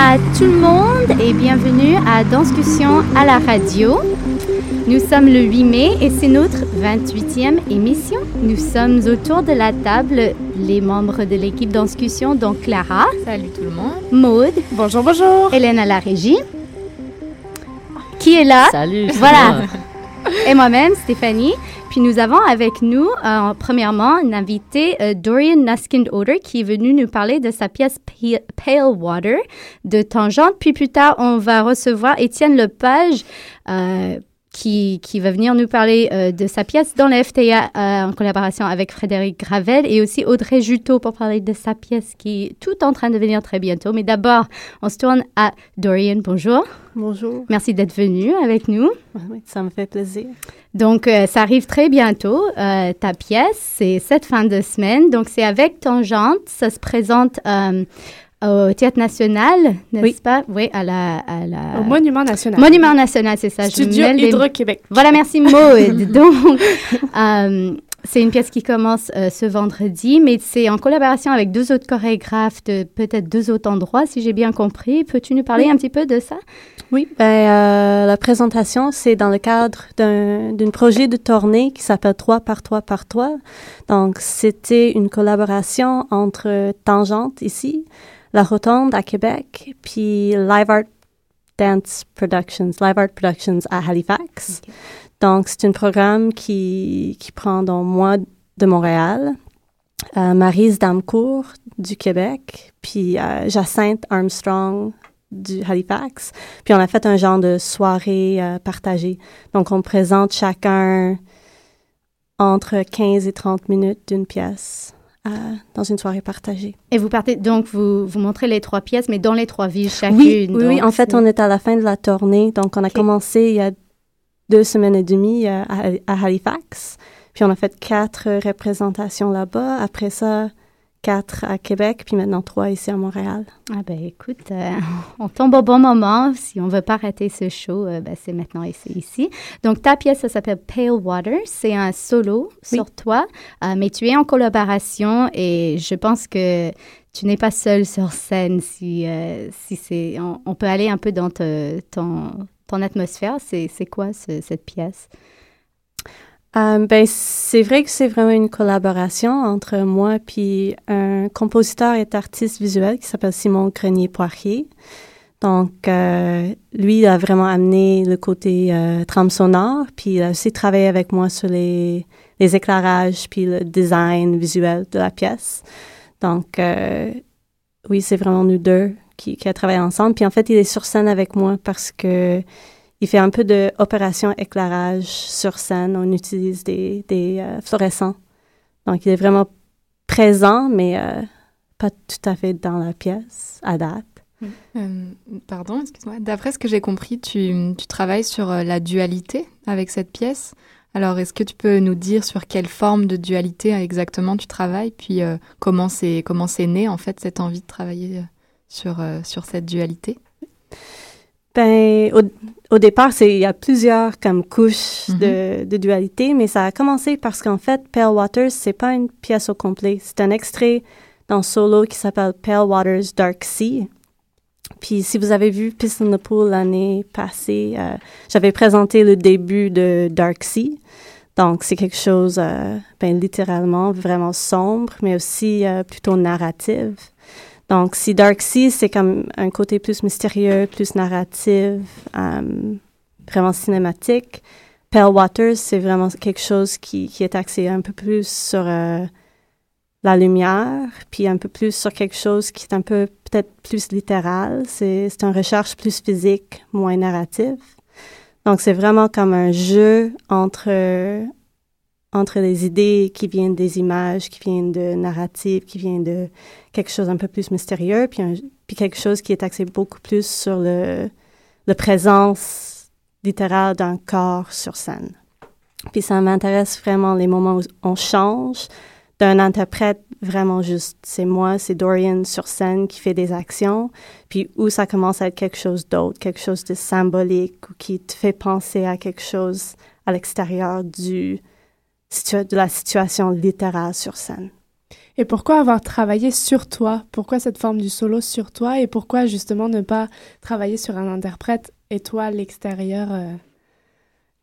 à tout le monde et bienvenue à Danscussion à la radio. Nous sommes le 8 mai et c'est notre 28e émission. Nous sommes autour de la table les membres de l'équipe Danscussion, donc Clara. Salut tout le monde. Maude. Bonjour, bonjour. Hélène à la régie. Qui est là? Salut. Voilà. Et moi-même, Stéphanie. Nous avons avec nous, euh, premièrement, une invitée, euh, Dorian Nuskind-Oder, qui est venu nous parler de sa pièce Pale Water de Tangente. Puis plus tard, on va recevoir Étienne Lepage, euh, qui, qui va venir nous parler euh, de sa pièce dans la FTA euh, en collaboration avec Frédéric Gravel et aussi Audrey Juteau pour parler de sa pièce qui est tout en train de venir très bientôt. Mais d'abord, on se tourne à Dorian. Bonjour. Bonjour. Merci d'être venu avec nous. Oui, ça me fait plaisir. Donc, euh, ça arrive très bientôt. Euh, ta pièce, c'est cette fin de semaine. Donc, c'est avec Tangente. Ça se présente euh, au Théâtre National, n'est-ce Oui. pas? Oui, à la... À la... Au Monument National. Monument National, c'est ça. Studio Hydro-Québec. Voilà, merci Maud. Donc, euh, c'est une pièce qui commence euh, ce vendredi, mais c'est en collaboration avec deux autres chorégraphes de peut-être deux autres endroits, si j'ai bien compris. Peux-tu nous parler un petit peu de ça? Oui, ben, euh, la présentation, c'est dans le cadre d'un d'un projet de tournée qui s'appelle 3 par 3 par 3. Donc, c'était une collaboration entre Tangente ici, La Rotonde à Québec, puis Live Art Dance Productions, Live Art Productions à Halifax. Donc, c'est un programme qui, qui prend donc moi de Montréal, euh, Marise Damcourt du Québec, puis euh, Jacinthe Armstrong du Halifax. Puis on a fait un genre de soirée euh, partagée. Donc on présente chacun entre 15 et 30 minutes d'une pièce euh, dans une soirée partagée. Et vous partez, donc vous, vous montrez les trois pièces, mais dans les trois villes chacune. Oui, oui, En fait, on est à la fin de la tournée. Donc on a commencé il y a deux semaines et demie euh, à, à Halifax. Puis on a fait quatre représentations là-bas. Après ça, quatre à Québec, puis maintenant trois ici à Montréal. Ah ben écoute, euh, on tombe au bon moment. Si on veut pas rater ce show, euh, ben, c'est maintenant ici. Donc ta pièce, ça s'appelle Pale Water. C'est un solo Oui. sur toi, euh, mais tu es en collaboration et je pense que tu n'es pas seule sur scène. Si, si c'est, on, on peut aller un peu dans te- ton, ton atmosphère. C'est, c'est quoi ce- cette pièce? Euh, ben, c'est vrai que c'est vraiment une collaboration entre moi puis un compositeur et artiste visuel qui s'appelle Simon Grenier-Poirier. Donc, euh, lui, il a vraiment amené le côté euh, trame sonore, puis il a aussi travaillé avec moi sur les, les éclairages, puis le design visuel de la pièce. Donc, euh, oui, c'est vraiment nous deux qui, qui a travaillé ensemble. Puis en fait, il est sur scène avec moi parce que il fait un peu de opération éclairage sur scène. On utilise des, des euh, fluorescents. Donc, il est vraiment présent, mais euh, pas tout à fait dans la pièce à date. Euh, pardon, excuse-moi. D'après ce que j'ai compris, tu, tu travailles sur la dualité avec cette pièce. Alors, est-ce que tu peux nous dire sur quelle forme de dualité exactement tu travailles, puis comment c'est comment c'est né en fait cette envie de travailler sur sur cette dualité? Ben, au, au départ, c'est il y a plusieurs comme couches de, de dualité, mais ça a commencé parce qu'en fait, Pale Waters, c'est pas une pièce au complet. C'est un extrait dans solo qui s'appelle Pale Waters Dark Sea. Puis si vous avez vu Piss in the Pool l'année passée, euh, j'avais présenté le début de Dark Sea. Donc c'est quelque chose, euh, ben, littéralement vraiment sombre, mais aussi euh, plutôt narratif. Donc si Dark Sea, c'est comme un côté plus mystérieux, plus narratif, euh, vraiment cinématique. Pale Waters, c'est vraiment quelque chose qui, qui est axé un peu plus sur euh, la lumière, puis un peu plus sur quelque chose qui est un peu peut-être plus littéral. C'est une recherche plus physique, moins narrative. Donc, c'est vraiment comme un jeu entre, entre les idées qui viennent des images, qui viennent de narratives, qui viennent de quelque chose un peu plus mystérieux, puis, puis quelque chose qui est axé beaucoup plus sur le, la présence littérale d'un corps sur scène. Puis ça m'intéresse vraiment les moments où on change d'un interprète vraiment juste, c'est moi, c'est Dorian sur scène qui fait des actions, puis où ça commence à être quelque chose d'autre, quelque chose de symbolique ou qui te fait penser à quelque chose à l'extérieur du, de la situation littérale sur scène. Et pourquoi avoir travaillé sur toi? Pourquoi cette forme du solo sur toi? Et pourquoi justement ne pas travailler sur un interprète et toi à l'extérieur euh,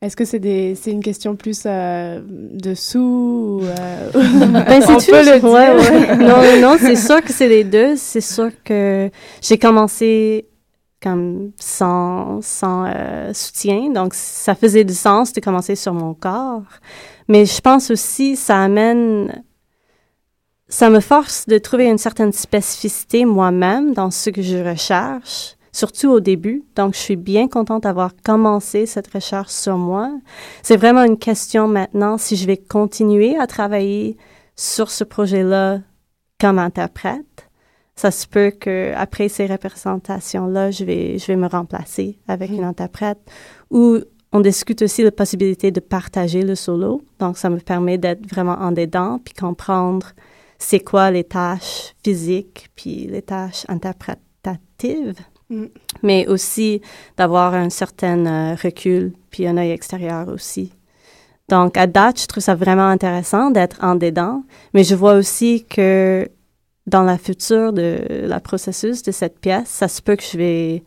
Est-ce que c'est des c'est une question plus euh, de sous ou, euh, Ben, on c'est peut tout. le dire Ouais, ouais. Non, non, non, c'est sûr que c'est les deux. C'est sûr que j'ai commencé comme sans, sans euh, soutien, donc ça faisait du sens de commencer sur mon corps. Mais je pense aussi ça amène, ça me force de trouver une certaine spécificité moi-même dans ce que je recherche, surtout au début. Donc je suis bien contente d'avoir commencé cette recherche sur moi. C'est vraiment une question maintenant si je vais continuer à travailler sur ce projet-là comme interprète. Ça se peut que après ces représentations-là, je vais, je vais me remplacer avec une interprète. Ou on discute aussi la possibilité de partager le solo. Donc, ça me permet d'être vraiment en dedans puis comprendre c'est quoi les tâches physiques puis les tâches interprétatives. Mm. Mais aussi d'avoir un certain euh, recul puis un œil extérieur aussi. Donc, à date, je trouve ça vraiment intéressant d'être en dedans, mais je vois aussi que dans la future de la processus de cette pièce, ça se peut que je vais,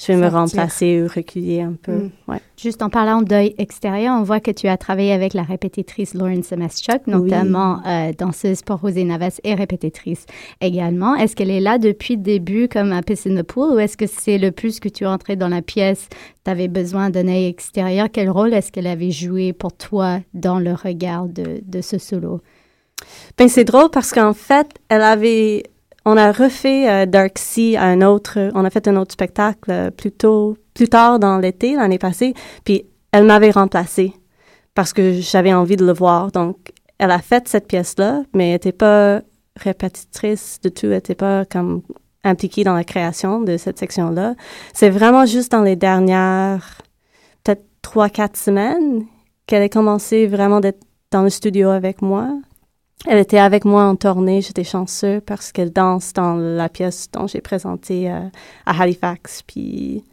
je vais me remplacer ou reculer un peu. Mm. Ouais. Juste en parlant d'œil extérieur, on voit que tu as travaillé avec la répétitrice Lauren Semeschuk, notamment euh, danseuse pour Rosé Navas et répétitrice également. Est-ce qu'elle est là depuis le début comme à Piss in the Pool ou est-ce que c'est le plus que tu es entré dans la pièce, tu avais besoin d'un œil extérieur? Quel rôle est-ce qu'elle avait joué pour toi dans le regard de, de ce solo? Ben, c'est drôle parce qu'en fait, elle avait, on a refait euh, Dark Sea un autre, on a fait un autre spectacle euh, plus tôt, plus tard dans l'été, l'année passée, puis elle m'avait remplacée parce que j'avais envie de le voir. Donc, elle a fait cette pièce-là, mais elle n'était pas répétitrice de tout, elle n'était pas comme impliquée dans la création de cette section-là. C'est vraiment juste dans les dernières, peut-être trois, quatre semaines qu'elle a commencé vraiment d'être dans le studio avec moi. Elle était avec moi en tournée. J'étais chanceux parce qu'elle danse dans la pièce dont j'ai présenté euh, à Halifax puis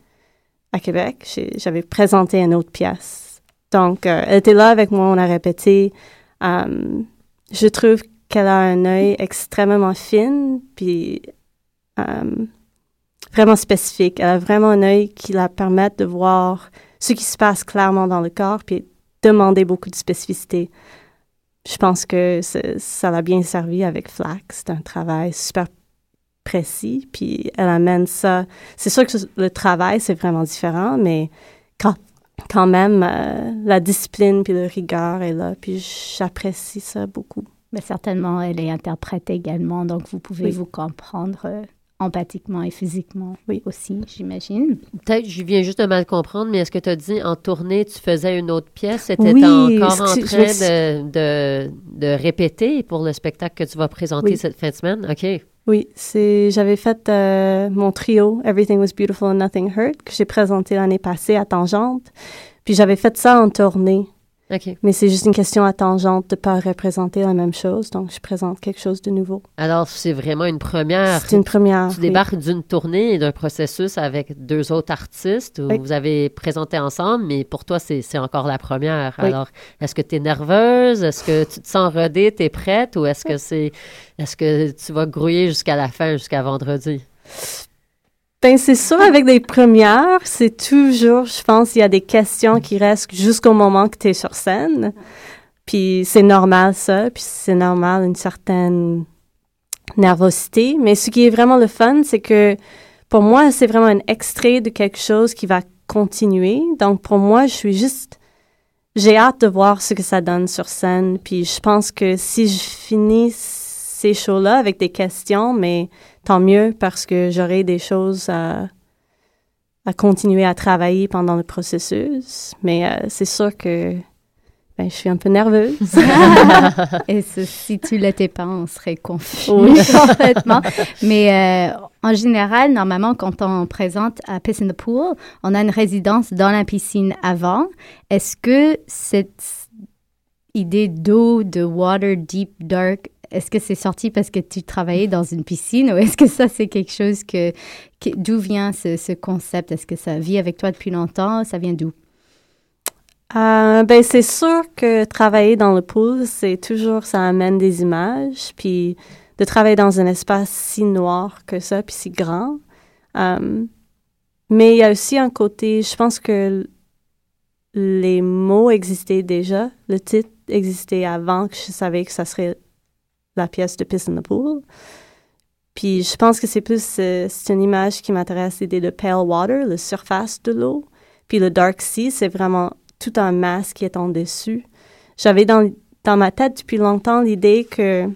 à Québec. J'avais présenté une autre pièce. Donc, euh, elle était là avec moi. On a répété. Euh, je trouve qu'elle a un œil extrêmement fin puis vraiment spécifique. Elle a vraiment un œil qui la permet de voir ce qui se passe clairement dans le corps puis demander beaucoup de spécificité je pense que ça- l'a bien servi avec Flax. C'est un travail super précis, puis elle amène ça. C'est sûr que le travail, c'est vraiment différent, mais quand, quand même, euh, la discipline puis le rigueur est là, puis j'apprécie ça beaucoup. Mais certainement, elle est interprète également, donc vous pouvez Oui. vous comprendre euh, empathiquement et physiquement Oui. aussi, j'imagine. Peut-être, je viens juste de mal comprendre, mais est-ce que tu as dit en tournée, tu faisais une autre pièce? C'était Oui, encore en train je- de, de, de répéter pour le spectacle que tu vas présenter Oui. cette fin de semaine? OK. Oui, c'est j'avais fait euh, mon trio Everything Was Beautiful and Nothing Hurt que j'ai présenté l'année passée à Tangente. Puis j'avais fait ça en tournée. OK. Mais c'est juste une question à tangente de ne pas représenter la même chose. Donc, je présente quelque chose de nouveau. Alors, c'est vraiment une première. C'est une première. Tu oui. débarques d'une tournée et d'un processus avec deux autres artistes où Oui. vous avez présenté ensemble, mais pour toi, c'est c'est encore la première. Oui. Alors, est-ce que tu es nerveuse? Est-ce que tu te sens rodée? Tu es prête? Ou est-ce que c'est est-ce que tu vas grouiller jusqu'à la fin, jusqu'à vendredi? Ben, c'est sûr, avec des premières, c'est toujours, je pense, il y a des questions qui restent jusqu'au moment que tu es sur scène. Puis c'est normal, ça. Puis c'est normal, une certaine nervosité. Mais ce qui est vraiment le fun, c'est que pour moi, c'est vraiment un extrait de quelque chose qui va continuer. Donc pour moi, je suis juste... J'ai hâte de voir ce que ça donne sur scène. Puis je pense que si je finis ces shows-là avec des questions, mais tant mieux parce que j'aurai des choses à, à continuer à travailler pendant le processus. Mais euh, c'est sûr que ben, je suis un peu nerveuse. Et ce- si tu l'étais pas, on serait confus Oui. complètement. Mais euh, en général, normalement, quand on présente à Piss in the Pool, on a une résidence dans la piscine avant. Est-ce que cette idée d'eau, de water deep, dark, est-ce que c'est sorti parce que tu travaillais dans une piscine ou est-ce que ça, c'est quelque chose que... D'où vient ce, ce concept? Est-ce que ça vit avec toi depuis longtemps? Ça vient d'où? Euh, ben, c'est sûr que travailler dans le pool, c'est toujours, ça amène des images. Puis de travailler dans un espace si noir que ça, puis si grand. Euh, mais il y a aussi un côté, je pense que les mots existaient déjà. Le titre existait avant que je savais que ça serait la pièce de Piss in the Pool. Puis je pense que c'est plus, euh, c'est une image qui m'intéresse, l'idée de pale water, la surface de l'eau. Puis le dark sea, c'est vraiment tout un masque qui est en dessus. J'avais dans, dans ma tête depuis longtemps l'idée que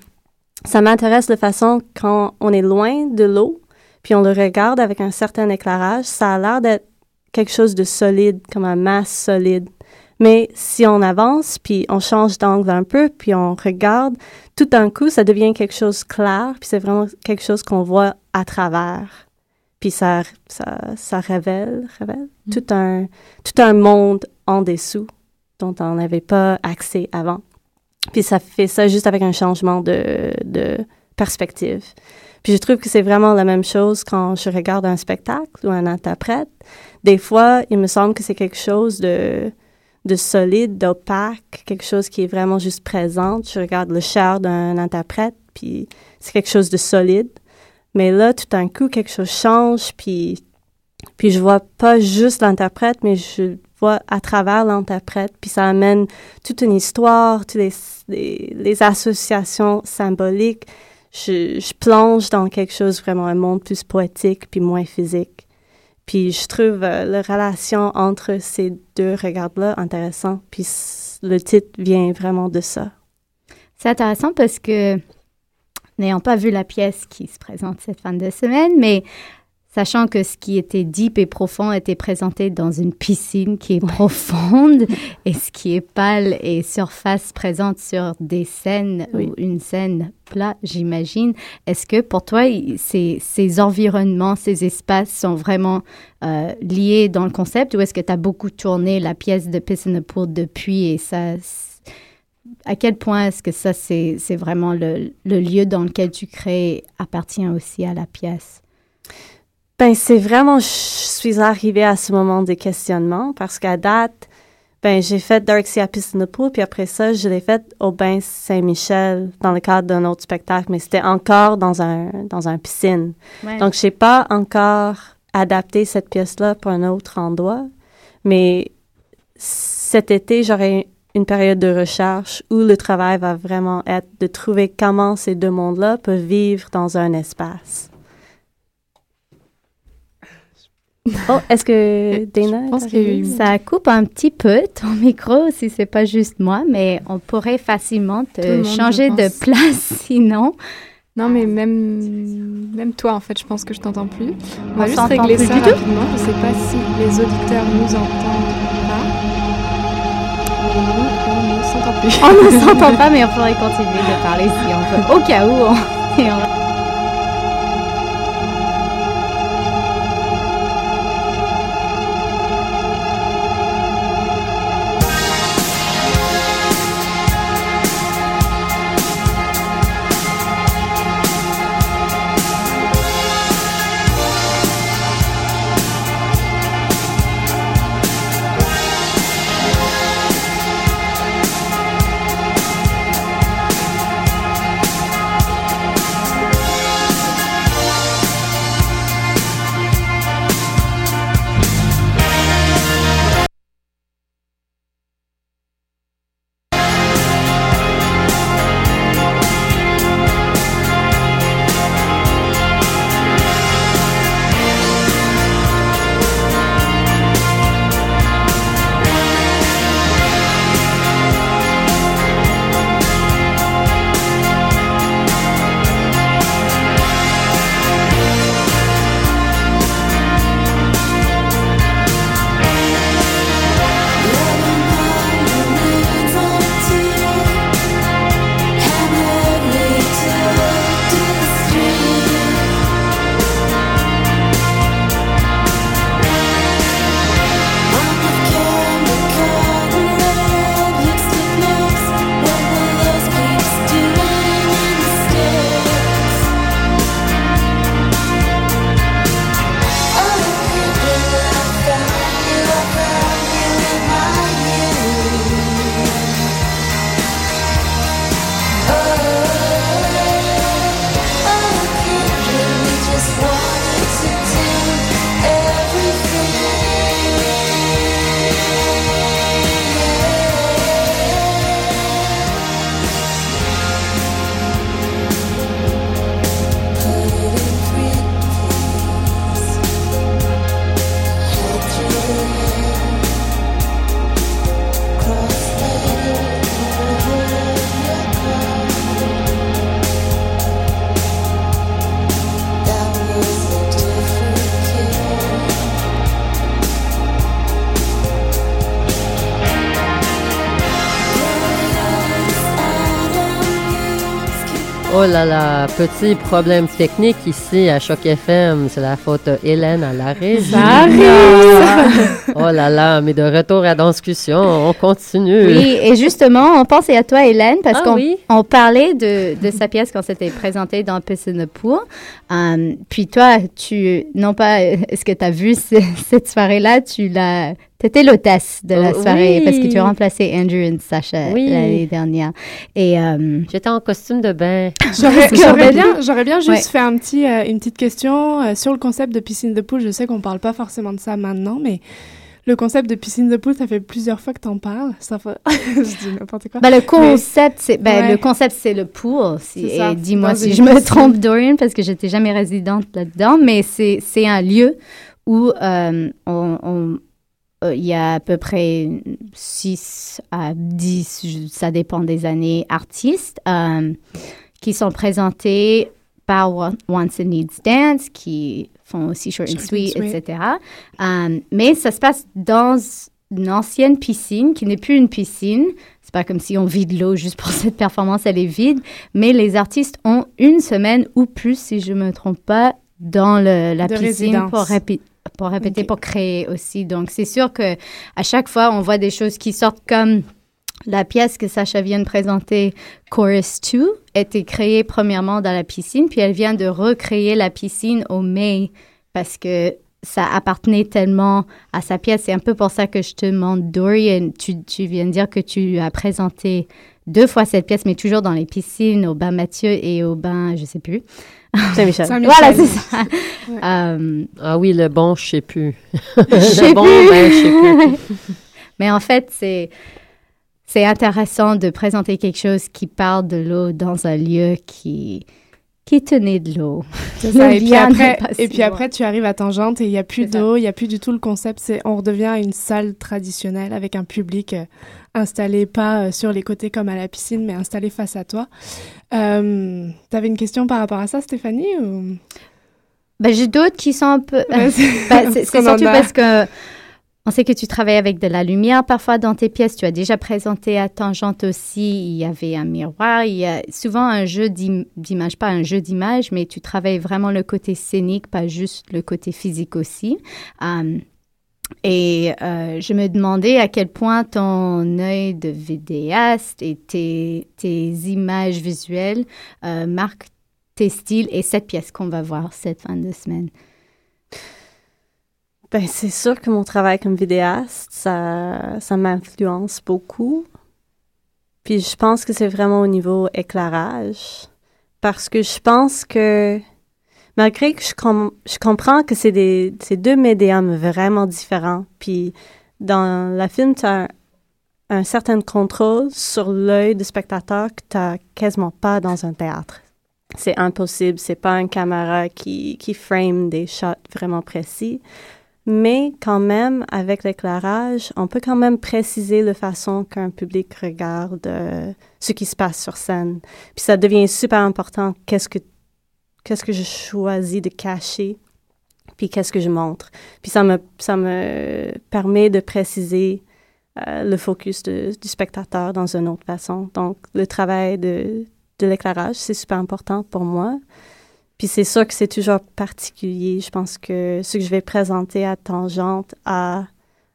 ça m'intéresse de façon quand on est loin de l'eau, puis on le regarde avec un certain éclairage, ça a l'air d'être quelque chose de solide, comme un masque solide. Mais si on avance, puis on change d'angle un peu, puis on regarde, tout d'un coup, ça devient quelque chose clair, puis c'est vraiment quelque chose qu'on voit à travers. Puis ça, ça, ça révèle, révèle tout, un, tout un monde en dessous dont on n'avait pas accès avant. Puis ça fait ça juste avec un changement de, de perspective. Puis je trouve que c'est vraiment la même chose quand je regarde un spectacle ou un interprète. Des fois, il me semble que c'est quelque chose de, de solide, d'opaque, quelque chose qui est vraiment juste présent. Je regarde le chair d'un interprète, puis c'est quelque chose de solide. Mais là, tout d'un coup, quelque chose change, puis, puis je vois pas juste l'interprète, mais je vois à travers l'interprète, puis ça amène toute une histoire, toutes les, les, les associations symboliques. Je, je plonge dans quelque chose vraiment, un monde plus poétique, puis moins physique. Puis je trouve euh, la relation entre ces deux regards-là intéressant, puis le titre vient vraiment de ça. C'est intéressant parce que, n'ayant pas vu la pièce qui se présente cette fin de semaine, mais sachant que ce qui était deep et profond était présenté dans une piscine qui est profonde et ce qui est pâle et surface présente sur des scènes Oui. ou une scène plat, j'imagine. Est-ce que pour toi, ces, ces environnements, ces espaces sont vraiment euh, liés dans le concept ou est-ce que tu as beaucoup tourné la pièce de Piss in the Pool depuis et ça à quel point est-ce que ça, c'est c'est vraiment le, le lieu dans lequel tu crées appartient aussi à la pièce? Ben, c'est vraiment, je suis arrivée à ce moment de questionnement parce qu'à date, ben, j'ai fait Dark Sea à the Pool, puis après ça, je l'ai fait au Bain Saint-Michel dans le cadre d'un autre spectacle, mais c'était encore dans un, dans un piscine. Donc, je n'ai pas encore adapté cette pièce-là pour un autre endroit, mais cet été, j'aurai une période de recherche où le travail va vraiment être de trouver comment ces deux mondes-là peuvent vivre dans un espace. Oh, est-ce que Dana? Je pense eu- Ça coupe un petit peu ton micro si c'est pas juste moi, mais on pourrait facilement te changer de pense. place sinon. Non, mais même, même toi, en fait, je pense que je t'entends plus. On On va juste régler ça rapidement. Je sais pas si les auditeurs nous entendent pas. Mais nous, on ne s'entend plus. On ne s'entend pas, mais on pourrait continuer de parler si on veut. Au cas où, on, Oh là là, petit problème technique ici à Choc FM. C'est la faute de Hélène à la régie. oh là là, mais de retour à discussion, on continue. Oui, et justement, on pensait à toi, Hélène, parce Ah qu'on oui? on parlait de, de sa pièce quand c'était présenté dans Piss in the Pool. Um, puis toi, tu, non pas, euh, est-ce que tu as vu ce- cette soirée-là, tu l'as, t'étais l'hôtesse de la Oh, soirée oui. parce que tu as remplacé Andrew et Sacha Oui. l'année dernière. Et euh, J'étais en costume de bain. J'aurais bien, j'aurais bien juste Ouais. fait un petit, euh, une petite question euh, sur le concept de piscine de poule. Je sais qu'on parle pas forcément de ça maintenant, mais le concept de piscine de poule, ça fait plusieurs fois que t'en parles. Ça fait... je dis n'importe quoi. bah, le concept, c'est, ben, Ouais. le concept, c'est le pool. Si- C'est ça, et dis-moi si je me trompe, Dorian, parce que j'étais jamais résidente là-dedans, mais c'est, c'est un lieu où euh, on, on- il y a à peu près 6 à 10, je- ça dépend des années, artistes euh, qui sont présentés par Once It Needs Dance, qui font aussi Short and and Sweet, Sweet. etc. Euh, mais ça se passe dans une ancienne piscine qui n'est plus une piscine. C'est pas comme si on vide l'eau juste pour cette performance, elle est vide. Mais les artistes ont une semaine ou plus, si je me trompe pas, dans le- la De piscine résidence. pour, pour répéter, pour créer aussi. Donc, c'est sûr que à chaque fois, on voit des choses qui sortent comme la pièce que Sacha vient de présenter, Chorus 2, a été créée premièrement dans la piscine, puis elle vient de recréer la piscine au mai parce que ça appartenait tellement à sa pièce. C'est un peu pour ça que je te demande, Dorian, tu, tu viens de dire que tu as présenté deux fois cette pièce, mais toujours dans les piscines, au bain Mathieu et au bain, je sais plus. Saint-Michel. Voilà, c'est ça. Ouais. Euh, Ah oui, le bon, je sais plus. le bon, plus. ben, je sais plus. Mais en fait, c'est c'est intéressant de présenter quelque chose qui parle de l'eau dans un lieu qui qui tenait de l'eau. Le Et puis, après, et puis après, tu arrives à Tangente et il n'y a plus d'eau, il n'y a plus du tout le concept. C'est, on redevient une salle traditionnelle avec un public euh, installé pas euh, sur les côtés comme à la piscine, mais installé face à toi. Euh, T'avais une question par rapport à ça, Stéphanie ou... Ben, j'ai d'autres qui sont un peu. Ben, c'est surtout parce que on sait que tu travailles avec de la lumière parfois dans tes pièces. Tu as déjà présenté à Tangente aussi. Il y avait un miroir. Il y a souvent un jeu d'im- d'image, pas un jeu d'image, mais tu travailles vraiment le côté scénique, pas juste le côté physique aussi. Um, et euh, je me demandais à quel point ton œil de vidéaste et tes, tes images visuelles euh, marquent tes styles et cette pièce qu'on va voir cette fin de semaine. Ben, c'est sûr que mon travail comme vidéaste, ça, ça m'influence beaucoup. Puis je pense que c'est vraiment au niveau éclairage. Parce que je pense que, malgré que je, com- je comprends que c'est des deux médiums vraiment différents, puis dans la film, tu as un, certain contrôle sur l'œil du spectateur que tu quasiment pas dans un théâtre. C'est impossible, c'est pas une caméra qui, qui frame des shots vraiment précis. Mais quand même, avec l'éclairage, on peut quand même préciser la façon qu'un public regarde euh, ce qui se passe sur scène. Puis ça devient super important qu'est-ce que qu'est-ce que je choisis de cacher, puis qu'est-ce que je montre. Puis ça me ça me permet de préciser euh, le focus du spectateur dans une autre façon. Donc le travail de de l'éclairage, c'est super important pour moi. Puis c'est sûr que c'est toujours particulier. Je pense que ce que je vais présenter à Tangente a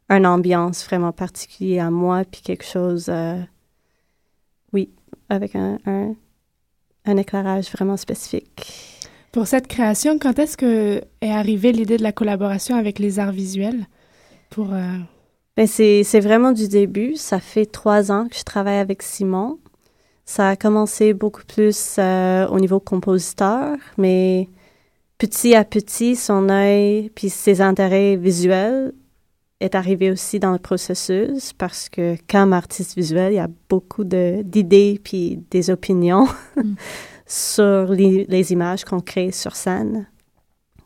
une ambiance vraiment particulière à moi, puis quelque chose, euh, oui, avec un, un, un éclairage vraiment spécifique. Pour cette création, quand est-ce que est arrivée l'idée de la collaboration avec les arts visuels pour euh, Ben c'est vraiment du début. Ça fait trois ans que je travaille avec Simon. Ça a commencé beaucoup plus euh, au niveau compositeur, mais petit à petit, son œil puis ses intérêts visuels est arrivé aussi dans le processus parce que comme artiste visuel, il y a beaucoup de, d'idées puis des opinions sur les, les images qu'on crée sur scène.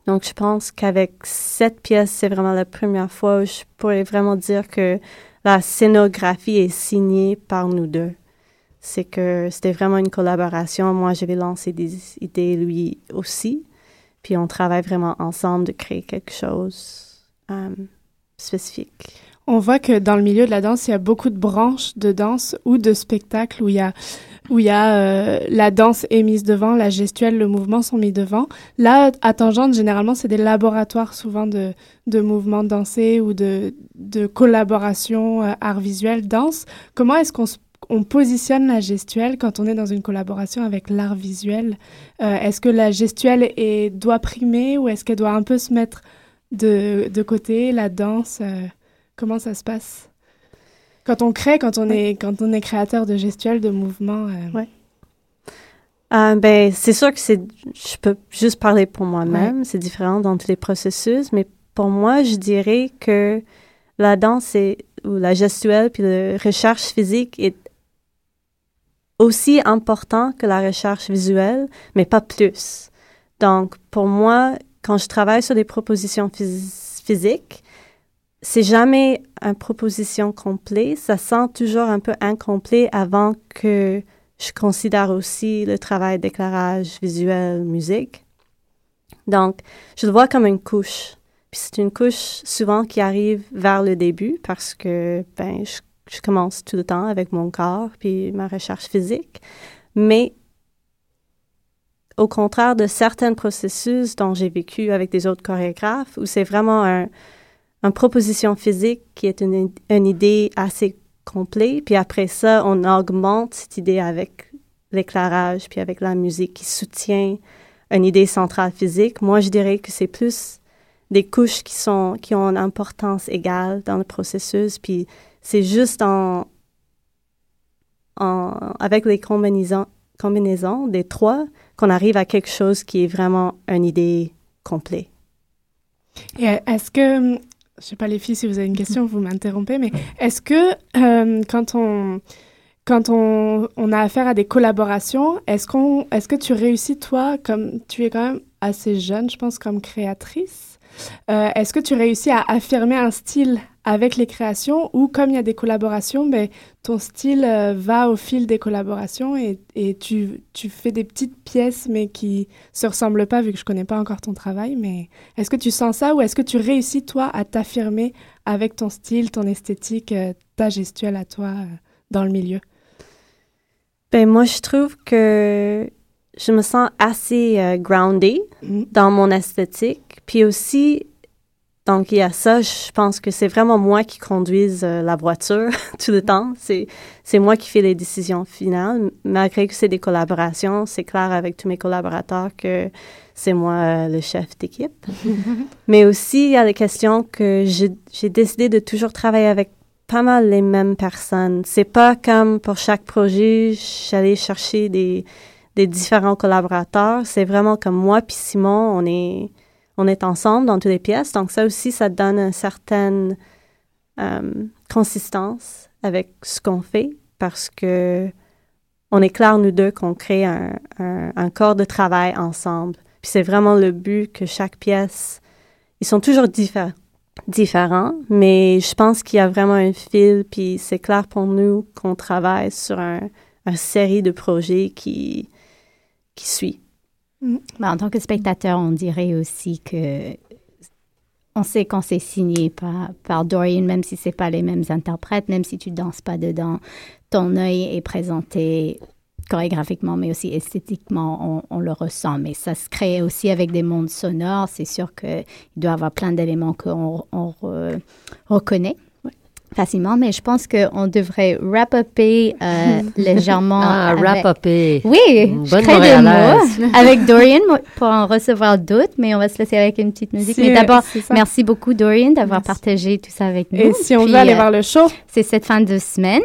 Donc, je pense qu'avec cette pièce, c'est vraiment la première fois où je pourrais vraiment dire que la scénographie est signée par nous deux. C'est que c'était vraiment une collaboration. Moi, j'avais lancé des idées, lui aussi. Puis on travaille vraiment ensemble de créer quelque chose euh, spécifique. on voit que dans le milieu de la danse, il y a beaucoup de branches de danse ou de spectacles où il y a où il y a euh, la danse est mise devant, la gestuelle, le mouvement sont mis devant. Là, à Tangente, généralement, c'est des laboratoires souvent de, de mouvements dansés ou de, de collaboration euh, art visuel, danse. Comment est-ce qu'on on positionne la gestuelle quand on est dans une collaboration avec l'art visuel euh, Est-ce que la gestuelle est, doit primer ou est-ce qu'elle doit un peu se mettre de, de côté, la danse Comment ça se passe? Quand on crée, quand on est quand on est créateur de gestuels, de mouvements. Euh... Ouais. Euh, ben, c'est sûr que c'est, je peux juste parler pour moi-même. C'est différent dans tous les processus, mais pour moi, je dirais que la danse ou la gestuelle puis la recherche physique est aussi important que la recherche visuelle, mais pas plus. Donc, pour moi, quand je travaille sur des propositions physiques, c'est jamais une proposition complète. Ça sent toujours un peu incomplet avant que je considère aussi le travail d'éclairage visuel, musique. Donc, je le vois comme une couche. Puis c'est une couche souvent qui arrive vers le début parce que ben, je, je commence tout le temps avec mon corps puis ma recherche physique. Mais au contraire de certains processus dont j'ai vécu avec des autres chorégraphes, où c'est vraiment un, une proposition physique qui est une, une idée assez complète, puis après ça, on augmente cette idée avec l'éclairage, puis avec la musique qui soutient une idée centrale physique. Moi, je dirais que c'est plus des couches qui sont qui ont une importance égale dans le processus, puis c'est juste en, en avec les combinaisons, combinaisons des trois qu'on arrive à quelque chose qui est vraiment une idée complète. Est-ce que je sais pas les filles si vous avez une question, vous m'interrompez, mais est-ce que euh, quand on quand on, on, a affaire à des collaborations, est-ce qu'on est-ce que tu réussis toi comme tu es quand même assez jeune, je pense comme créatrice, euh, est-ce que tu réussis à affirmer un style? Avec les créations ou comme il y a des collaborations, ben, ton style euh, va au fil des collaborations et, et tu, tu, fais des petites pièces mais qui se ressemblent pas vu que je connais pas encore ton travail. Mais est-ce que tu sens ça ou est-ce que tu réussis toi à t'affirmer avec ton style, ton esthétique, euh, ta gestuelle à toi dans le milieu? Ben moi je trouve que je me sens assez euh, grounded mm. dans mon esthétique. Puis aussi, donc il y a ça, je pense que c'est vraiment moi qui conduise euh, la voiture tout le temps. C'est, c'est moi qui fais les décisions finales. Malgré que c'est des collaborations, c'est clair avec tous mes collaborateurs que c'est moi euh, le chef d'équipe. Mais aussi, il y a les questions que j'ai, j'ai décidé de toujours travailler avec pas mal les mêmes personnes. C'est pas comme pour chaque projet, j'allais chercher des des différents collaborateurs. C'est vraiment comme moi puis Simon, on est, on est ensemble dans toutes les pièces. Donc ça aussi, ça donne une certaine euh, consistance avec ce qu'on fait parce que on est clair, nous deux, qu'on crée un, corps de travail ensemble. Puis c'est vraiment le but que chaque pièce, ils sont toujours différents, différents, mais je pense qu'il y a vraiment un fil, puis c'est clair pour nous qu'on travaille sur un, une série de projets qui, qui suit. Ben, en tant que spectateur, on dirait aussi que on sait qu'on s'est signé par, par Dorian, même si c'est pas les mêmes interprètes, même si tu danses pas dedans, ton œil est présenté chorégraphiquement, mais aussi esthétiquement, on, on, le ressent. Mais ça se crée aussi avec des mondes sonores. C'est sûr qu'il doit y avoir plein d'éléments qu'on on reconnaît facilement, mais je pense qu'on devrait wrap-upper euh, légèrement. Ah, wrap-upper. Oui, Bonne je crée des mots avec Dorian pour en recevoir d'autres, mais on va se laisser avec une petite musique. mais d'abord, merci beaucoup Dorian d'avoir partagé tout ça avec nous. Et si on veut aller euh, voir le show? C'est cette fin de semaine.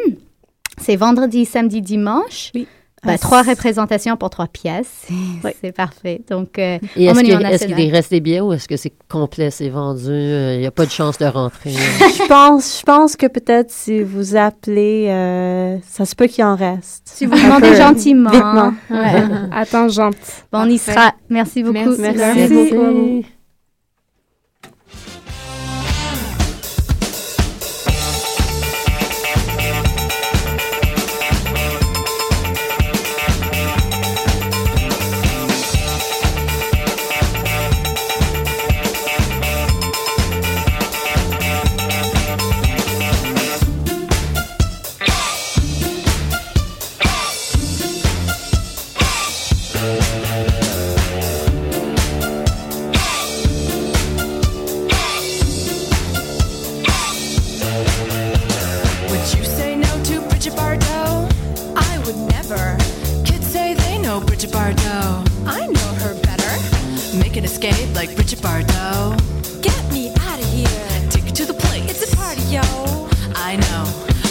C'est vendredi, samedi, dimanche. Oui. Bah, ah, trois représentations pour trois pièces. C'est parfait. Donc, euh, est-ce qu'il reste des billets ou est-ce que c'est complet, c'est vendu? Il euh, n'y a pas de chance de rentrer? je, pense, je pense que peut-être si vous appelez, euh, ça se peut qu'il en reste. Si vous demandez gentiment. Attends, gentil. Bon, on y sera. Merci beaucoup. Merci, Merci beaucoup. Like Bridget Bardot. Get me out of here. Take it to the place. It's a party, yo. I know,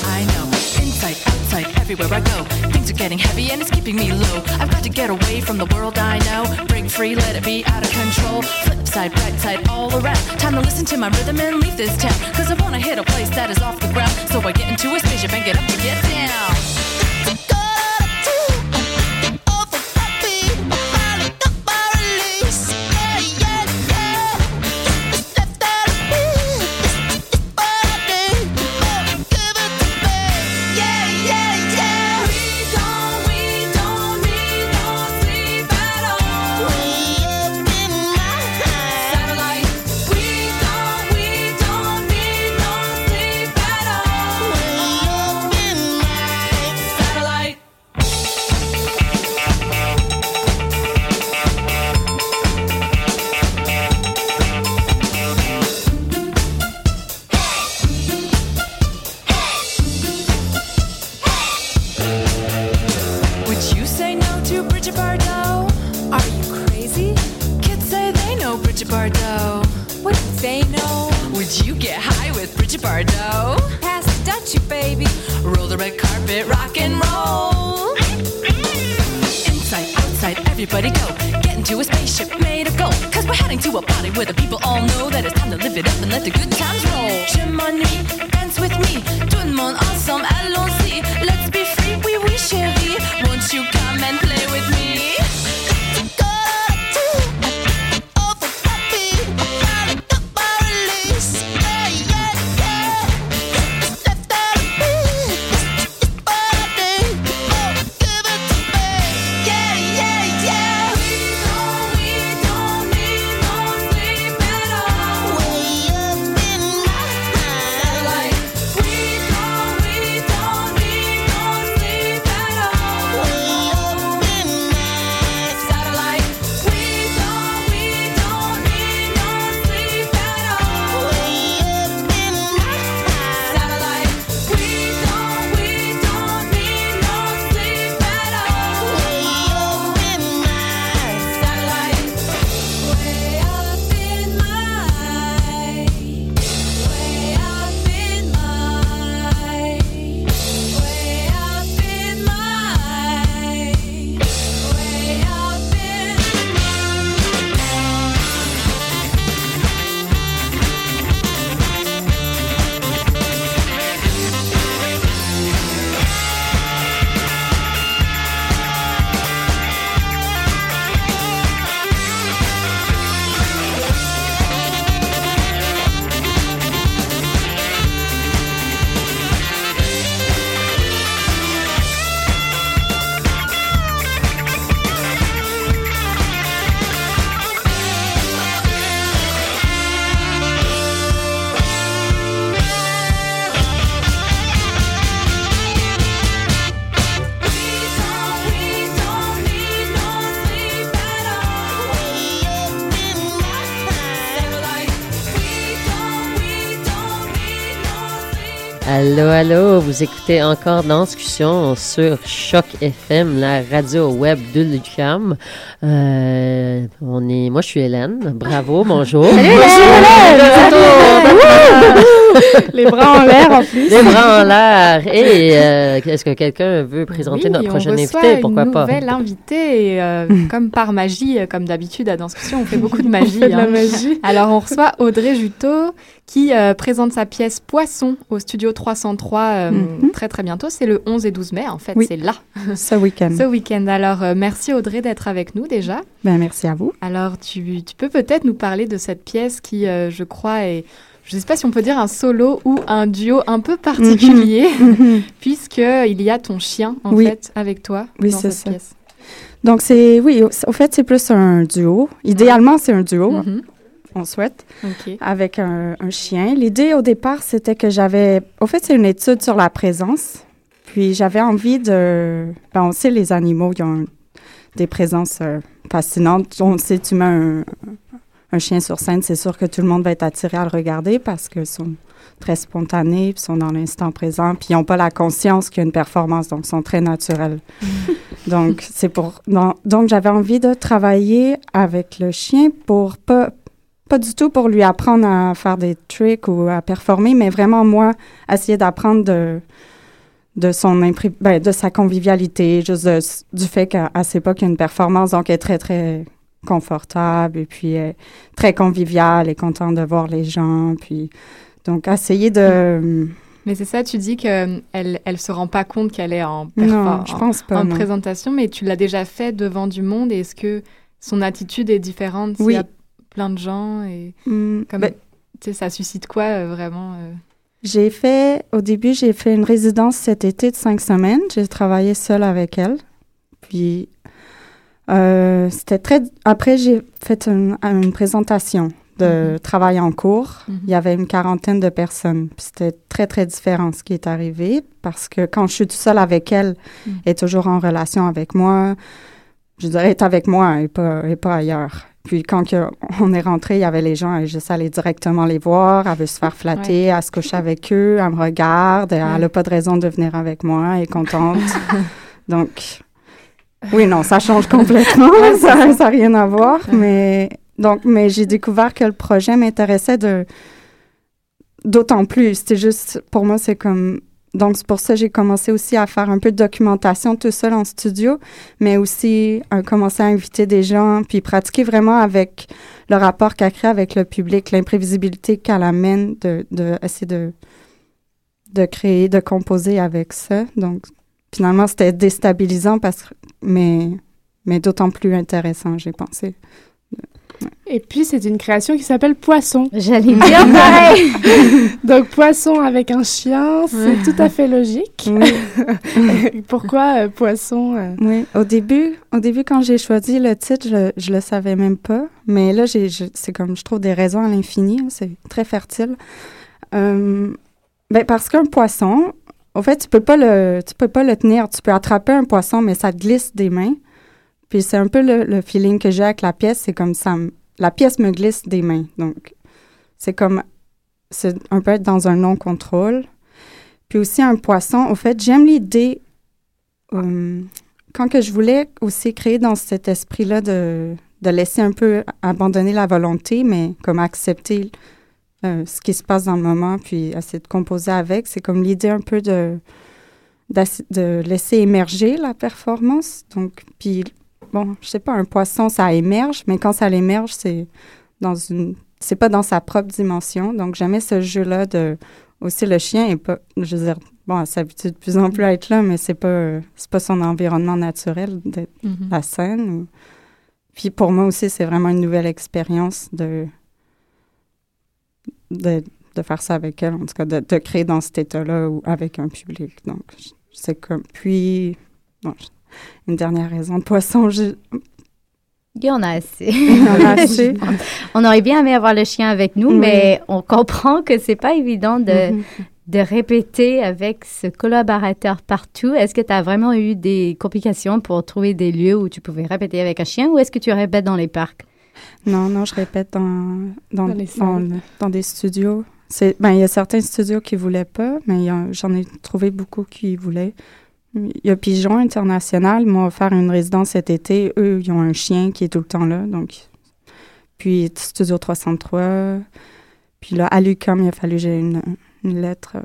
I know. Inside, outside, everywhere I go. Things are getting heavy and it's keeping me low. I've got to get away from the world I know. Break free, let it be out of control. Flip side, right side, all around. Time to listen to my rhythm and leave this town. Cause I wanna hit a place that is off the ground. So I get into a spaceship and get up and get down. Allô, allô, vous écoutez encore dans discussion sur Choc FM, la radio web de l'UQAM. Euh, on est, moi, je suis Hélène. Bravo, bonjour. Les bras en l'air en plus. Les bras en l'air. Et euh, est-ce que quelqu'un veut présenter Oui, notre on prochain invité? Pourquoi une pas? nouvelle invitée, euh, comme par magie, euh, comme d'habitude à Danscussion, on fait beaucoup de magie. fait de la hein. magie. Alors, on reçoit Audrey Juteau qui euh, présente sa pièce Poisson au studio 303 euh, Mhm. très très bientôt. C'est le 11 et 12 mai, en fait, Oui. c'est là, ce week-end. ce week-end. Alors, merci Audrey d'être avec nous déjà. Ben, merci à vous. Alors, tu, tu peux peut-être nous parler de cette pièce qui, je crois, est, je ne sais pas si on peut dire un solo ou un duo un peu particulier, puisqu'il y a ton chien, en Oui. fait, avec toi Oui, dans cette ça. pièce. Donc, c'est, oui, au, fait, c'est plus un duo. Idéalement, c'est un duo, Mhm. on souhaite, avec un, un chien. L'idée au départ, c'était que j'avais. Au fait, c'est une étude sur la présence. Puis, j'avais envie de. Ben, on sait, les animaux, ils ont des présences euh, fascinantes. On sait, tu mets un, un chien sur scène, c'est sûr que tout le monde va être attiré à le regarder parce qu'ils sont très spontanés, puis sont dans l'instant présent, puis ils n'ont pas la conscience qu'il y a une performance, donc ils sont très naturels. Donc, c'est pour. donc, j'avais envie de travailler avec le chien pour pas. Pas du tout pour lui apprendre à faire des tricks ou à performer, mais vraiment, moi, essayer d'apprendre de, de son impré- ben, de sa convivialité, juste de- du fait qu'à époque, il y a une performance, donc elle est très, très confortable et puis est très conviviale et contente de voir les gens. Puis, donc, essayer de. Mais c'est ça, tu dis qu'elle elle se rend pas compte qu'elle est en, Non, perfor- je pense pas. en présentation, mais tu l'as déjà fait devant du monde est-ce que son attitude est différente s'il Oui. y a plein de gens et Hmm, comme, ben, ça suscite quoi euh, vraiment euh, J'ai fait, au début, j'ai fait une résidence cet été de cinq semaines. J'ai travaillé seule avec elle. Puis, euh, c'était très. Après, j'ai fait une, une présentation de Mhm. travail en cours. Mhm. Il y avait une quarantaine de personnes. C'était très, très différent ce qui est arrivé parce que quand je suis toute seule avec elle, Mhm. elle est toujours en relation avec moi. Je dirais, elle est avec moi et pas, et pas ailleurs. Puis quand on est rentré, il y avait les gens, elle juste allait directement les voir, elle veut se faire flatter, elle se couche avec eux, elle me regarde, elle n'a pas de raison de venir avec moi, elle est contente. Donc, oui, non, ça change complètement, ça n'a rien à voir, mais donc, mais j'ai découvert que le projet m'intéressait de d'autant plus. C'était juste, pour moi, c'est comme donc, c'est pour ça que j'ai commencé aussi à faire un peu de documentation tout seul en studio, mais aussi à commencer à inviter des gens, puis pratiquer vraiment avec le rapport qu'elle crée avec le public, l'imprévisibilité qu'elle amène, de, de essayer de, de créer, de composer avec ça. Donc, finalement, c'était déstabilisant, parce que, mais, mais d'autant plus intéressant, j'ai pensé. Et puis, c'est une création qui s'appelle Poisson. J'allais dire pareil. Donc, Poisson avec un chien, c'est tout à fait logique. Oui. Pourquoi euh, Poisson euh? Oui, au début, au début quand j'ai choisi le titre, je, je le savais même pas. Mais là, j'ai, je- c'est comme, je trouve des raisons à l'infini. hein, C'est très fertile. Euh, ben, parce qu'un poisson, au fait, tu peux pas le, tu peux pas le tenir. Tu peux attraper un poisson, mais ça te glisse des mains. Puis c'est un peu le, feeling que j'ai avec la pièce. C'est comme ça, la pièce me glisse des mains. Donc, c'est comme, c'est un peu être dans un non-contrôle. Puis aussi un poisson, au fait, j'aime l'idée euh, quand que je voulais aussi créer dans cet esprit-là de, laisser un peu abandonner la volonté, mais comme accepter ce qui se passe dans le moment, puis essayer de composer avec, c'est comme l'idée un peu de, de laisser émerger la performance. Donc, puis, bon, je sais pas, un poisson, ça émerge, mais quand ça émerge, c'est dans une... C'est pas dans sa propre dimension. Donc, j'aimais ce jeu-là de... Aussi, le chien est pas... Je veux dire, bon, elle s'habitue de plus en plus à être là, mais c'est pas, euh, c'est pas son environnement naturel d'être Mhm. la scène. ou- Puis pour moi aussi, c'est vraiment une nouvelle expérience de, de, de faire ça avec elle, en tout cas, de, de créer dans cet état-là ou avec un public. Donc, c'est comme. Puis, bon, une dernière raison de poisson, je- Il y en a assez. On a assez. on aurait bien aimé avoir le chien avec nous, Oui. mais on comprend que c'est pas évident de, Mhm. de répéter avec ce collaborateur partout. Est-ce que tu as vraiment eu des complications pour trouver des lieux où tu pouvais répéter avec un chien ou est-ce que tu répètes dans les parcs? Non, non, je répète dans, dans, Dans les dans, salles. le- dans des studios. C'est, ben, il y a certains studios qui voulaient pas, mais j'en ai trouvé beaucoup qui voulaient. Il y a Pigeon International, ils m'ont offert une résidence cet été. Eux, ils ont un chien qui est tout le temps là. Donc, puis Studio 303. Puis là, à l'UQAM, il a fallu que j'ai une, une lettre. euh,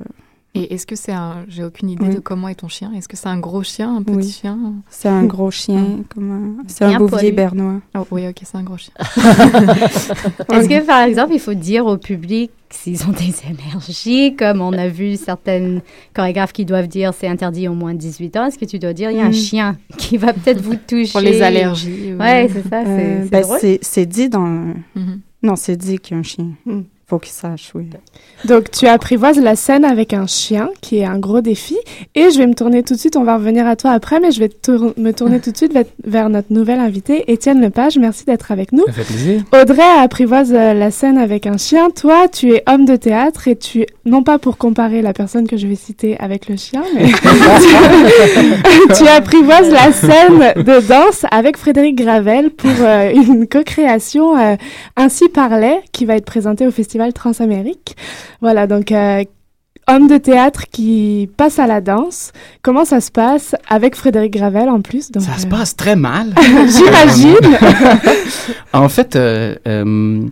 Et est-ce que c'est un. J'ai aucune idée Oui. de comment est ton chien. Est-ce que c'est un gros chien, un petit Oui. chien? C'est un gros chien, comme un- c'est un bouvier bernois. Oh, Oui, ok, c'est un gros chien. Est-ce que, par exemple, il faut dire au public s'ils ont des énergies, comme on a vu certaines chorégraphes qui doivent dire c'est interdit au moins de 18 ans. Est-ce que tu dois dire il y a un Mm. chien qui va peut-être vous toucher? Pour les allergies. Ouais, c'est ça, c'est Euh, c'est ben, dit dans. Mhm. Non, c'est dit qu'il y a un chien. Mm. Faut qu'il sache, oui. Donc, tu apprivoises la scène avec un chien, qui est un gros défi. Et je vais me tourner tout de suite, on va revenir à toi après, mais je vais tour- me tourner tout de suite vers, vers notre nouvel invité, Étienne Lepage. Merci d'être avec nous. Ça fait plaisir. Audrey apprivoise euh, la scène avec un chien. Toi, tu es homme de théâtre et tu, non pas pour comparer la personne que je vais citer avec le chien, mais tu apprivoises la scène de danse avec Frédéric Gravel pour euh, une co-création euh, Ainsi parlait qui va être présentée au Festival Transamérique. Voilà, donc euh, homme de théâtre qui passe à la danse. Comment ça se passe avec Frédéric Gravel en plus? Donc, Ça se euh, passe très mal. J'imagine. en fait, euh, euh,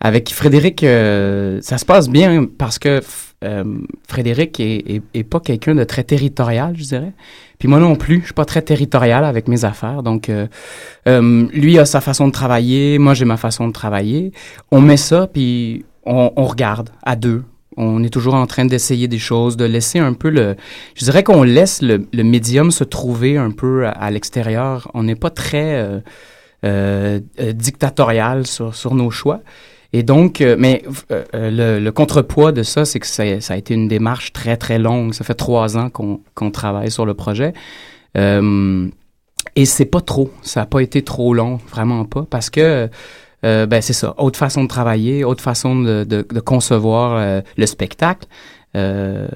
avec Frédéric, ça se passe bien parce que Frédéric est, est, est pas quelqu'un de très territorial, je dirais. Puis moi non plus, je suis pas très territorial avec mes affaires. Donc, lui a sa façon de travailler, moi j'ai ma façon de travailler. On met ça, puis on, on regarde à deux. On est toujours en train d'essayer des choses, de laisser un peu le... Je dirais qu'on laisse le, médium se trouver un peu à, l'extérieur. On n'est pas très euh, euh, euh, dictatorial sur, sur nos choix. Et donc, mais le, le contrepoids de ça, c'est que ça, a été une démarche très, très longue. Ça fait trois ans qu'on qu'on travaille sur le projet. Euh, et c'est pas trop. Ça n'a pas été trop long, vraiment pas, parce que euh, ben c'est ça, autre façon de travailler, autre façon de, de, de concevoir euh, le spectacle. Euh,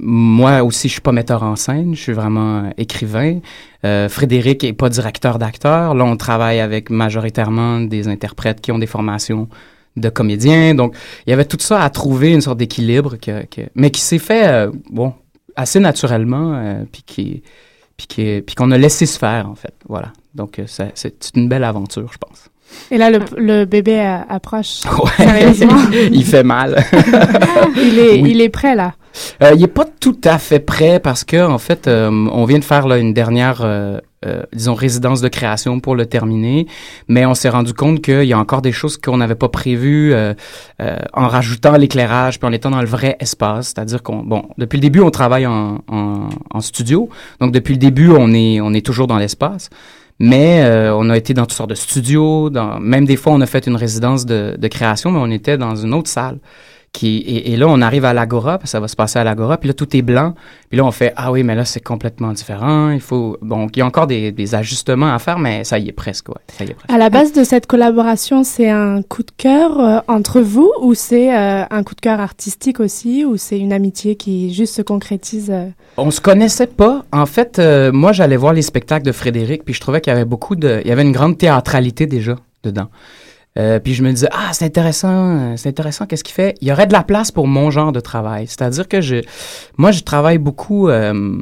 moi aussi, je suis pas metteur en scène, je suis vraiment écrivain. Euh, Frédéric est pas directeur d'acteur. Là, on travaille avec majoritairement des interprètes qui ont des formations de comédiens. Donc, il y avait tout ça à trouver, une sorte d'équilibre, que, que, mais qui s'est fait, euh, bon, assez naturellement, euh, puis qui, puis qu'on a laissé se faire en fait. Voilà. Donc, c'est une belle aventure, je pense. Et là, le, le bébé approche. Ouais. Il fait mal. il, est, Oui. il est prêt là. Euh, il est pas tout à fait prêt parce que en fait, euh, on vient de faire là, une dernière, euh, disons, résidence de création pour le terminer, mais on s'est rendu compte qu'il y a encore des choses qu'on n'avait pas prévues en rajoutant l'éclairage puis en étant dans le vrai espace, c'est-à-dire qu'on, bon, depuis le début, on travaille en, en, en studio, donc depuis le début, on est, on est toujours dans l'espace. Mais euh, on a été dans toutes sortes de studios, dans, même des fois on a fait une résidence de, de création, mais on était dans une autre salle. Qui, et, et là, on arrive à l'Agora, ça va se passer à l'Agora, puis là, tout est blanc. Puis là, on fait, ah oui, mais là, c'est complètement différent. Il faut, bon, il y a encore des, des ajustements à faire, mais ça y est presque, ouais. Ça y est presque. À la base de cette collaboration, c'est un coup de cœur euh, entre vous ou c'est euh, un coup de cœur artistique aussi ou c'est une amitié qui juste se concrétise euh, On se connaissait pas. En fait, euh, moi, j'allais voir les spectacles de Frédéric, puis je trouvais qu'il y avait beaucoup de, il y avait une grande théâtralité déjà dedans. Euh, puis je me disais ah c'est intéressant, c'est intéressant qu'est-ce qu'il fait? Il y aurait de la place pour mon genre de travail. C'est-à-dire que je, moi je travaille beaucoup. euh,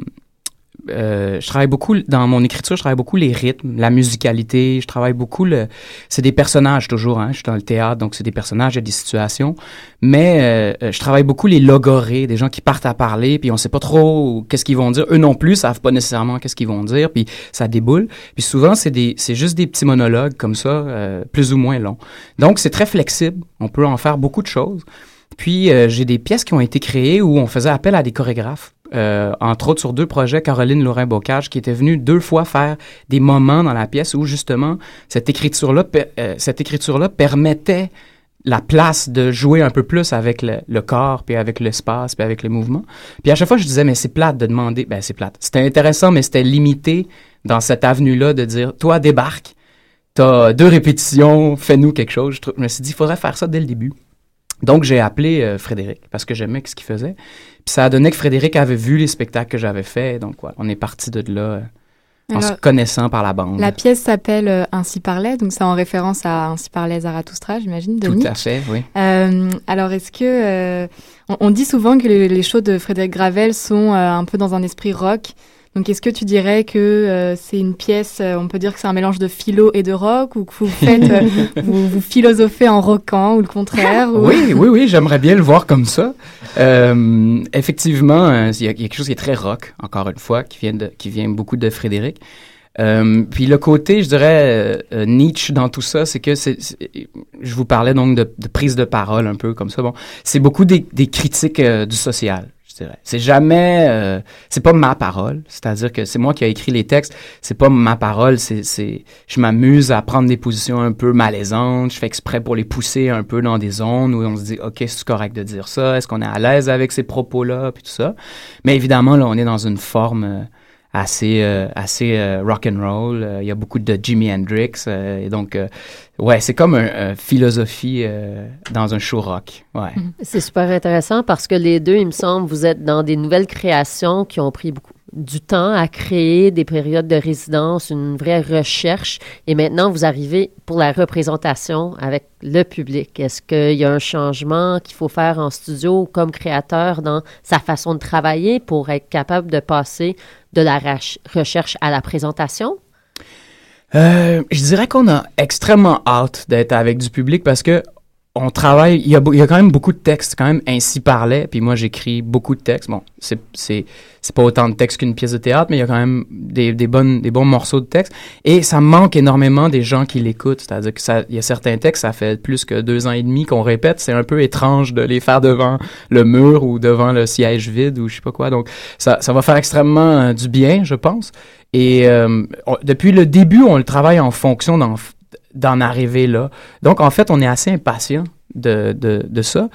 euh, je travaille beaucoup dans mon écriture, je travaille beaucoup les rythmes, la musicalité, je travaille beaucoup le c'est des personnages toujours hein, je suis dans le théâtre donc c'est des personnages, il y a des situations mais euh, je travaille beaucoup les logorées, des gens qui partent à parler puis on sait pas trop qu'est-ce qu'ils vont dire, eux non plus savent pas nécessairement qu'est-ce qu'ils vont dire puis ça déboule. Puis souvent c'est des c'est juste des petits monologues comme ça euh, plus ou moins longs. Donc c'est très flexible, on peut en faire beaucoup de choses. Puis euh, j'ai des pièces qui ont été créées où on faisait appel à des chorégraphes. Euh, entre autres sur deux projets, Caroline Lorrain-Bocage qui était venue deux fois faire des moments dans la pièce où justement cette écriture-là, euh, cette écriture-là permettait la place de jouer un peu plus avec le, le corps, puis avec l'espace, puis avec les mouvements. Puis à chaque fois, je disais, mais c'est plate de demander. Ben, c'est plate. C'était intéressant, mais c'était limité dans cette avenue-là de dire, toi, débarque, t'as deux répétitions, fais-nous quelque chose. Je me suis dit, il faudrait faire ça dès le début. Donc, j'ai appelé euh, Frédéric parce que j'aimais ce qu'il faisait. Puis ça a donné que Frédéric avait vu les spectacles que j'avais faits. Donc, voilà, on est parti de là euh, en se connaissant par la bande. La pièce s'appelle euh, Ainsi parlait, donc c'est en référence à Ainsi parlait Zarathustra, j'imagine, Tout à fait, oui. Euh, alors, est-ce que euh, on, on dit souvent que les, les shows de Frédéric Gravel sont euh, un peu dans un esprit rock. Donc, est-ce que tu dirais que euh, c'est une pièce, euh, on peut dire que c'est un mélange de philo et de rock, ou que vous faites, euh, vous, vous philosophez en rockant, ou le contraire ou- Oui, oui, oui, j'aimerais bien le voir comme ça. Euh, effectivement, euh, il y, a il y a quelque chose qui est très rock, encore une fois, qui vient, de, qui vient beaucoup de Frédéric. Euh, puis le côté, je dirais, euh, Nietzsche dans tout ça, c'est que c'est, c'est- je vous parlais donc de, de prise de parole un peu comme ça. Bon, c'est beaucoup des, des critiques euh, du social. C'est jamais, euh, c'est pas ma parole. C'est-à-dire que c'est moi qui ai écrit les textes. C'est pas ma parole. C'est, c'est, je m'amuse à prendre des positions un peu malaisantes. Je fais exprès pour les pousser un peu dans des zones où on se dit, ok, c'est correct de dire ça. Est-ce qu'on est à l'aise avec ces propos-là, puis tout ça. Mais évidemment, là, on est dans une forme euh, assez, euh, assez euh, rock and roll. Euh, Il y a beaucoup de Jimi Hendrix. euh, et donc, ouais, c'est comme une un philosophie dans un show rock. Ouais. C'est super intéressant parce que les deux, il me semble, vous êtes dans des nouvelles créations qui ont pris beaucoup, du temps à créer des périodes de résidence, une vraie recherche. Et maintenant, vous arrivez pour la représentation avec le public. Est-ce qu'il y a un changement qu'il faut faire en studio comme créateur dans sa façon de travailler pour être capable de passer de la recherche à la présentation? Euh, je dirais qu'on a extrêmement hâte d'être avec du public parce que on travaille, il y, a, il y a quand même beaucoup de textes, quand même ainsi parlait, puis moi j'écris beaucoup de textes. Bon, c'est, c'est, c'est pas autant de textes qu'une pièce de théâtre, mais il y a quand même des, des, bonnes, des bons morceaux de texte. Et ça manque énormément des gens qui l'écoutent. C'est-à-dire que ça, y a certains textes, ça fait plus que deux ans et demi qu'on répète. C'est un peu étrange de les faire devant le mur ou devant le siège vide ou je sais pas quoi. Donc ça, ça va faire extrêmement euh, du bien, je pense. Et euh, depuis le début, on le travaille en fonction d'en, d'en arriver là. Donc, en fait, on est assez impatient de, de, de ça.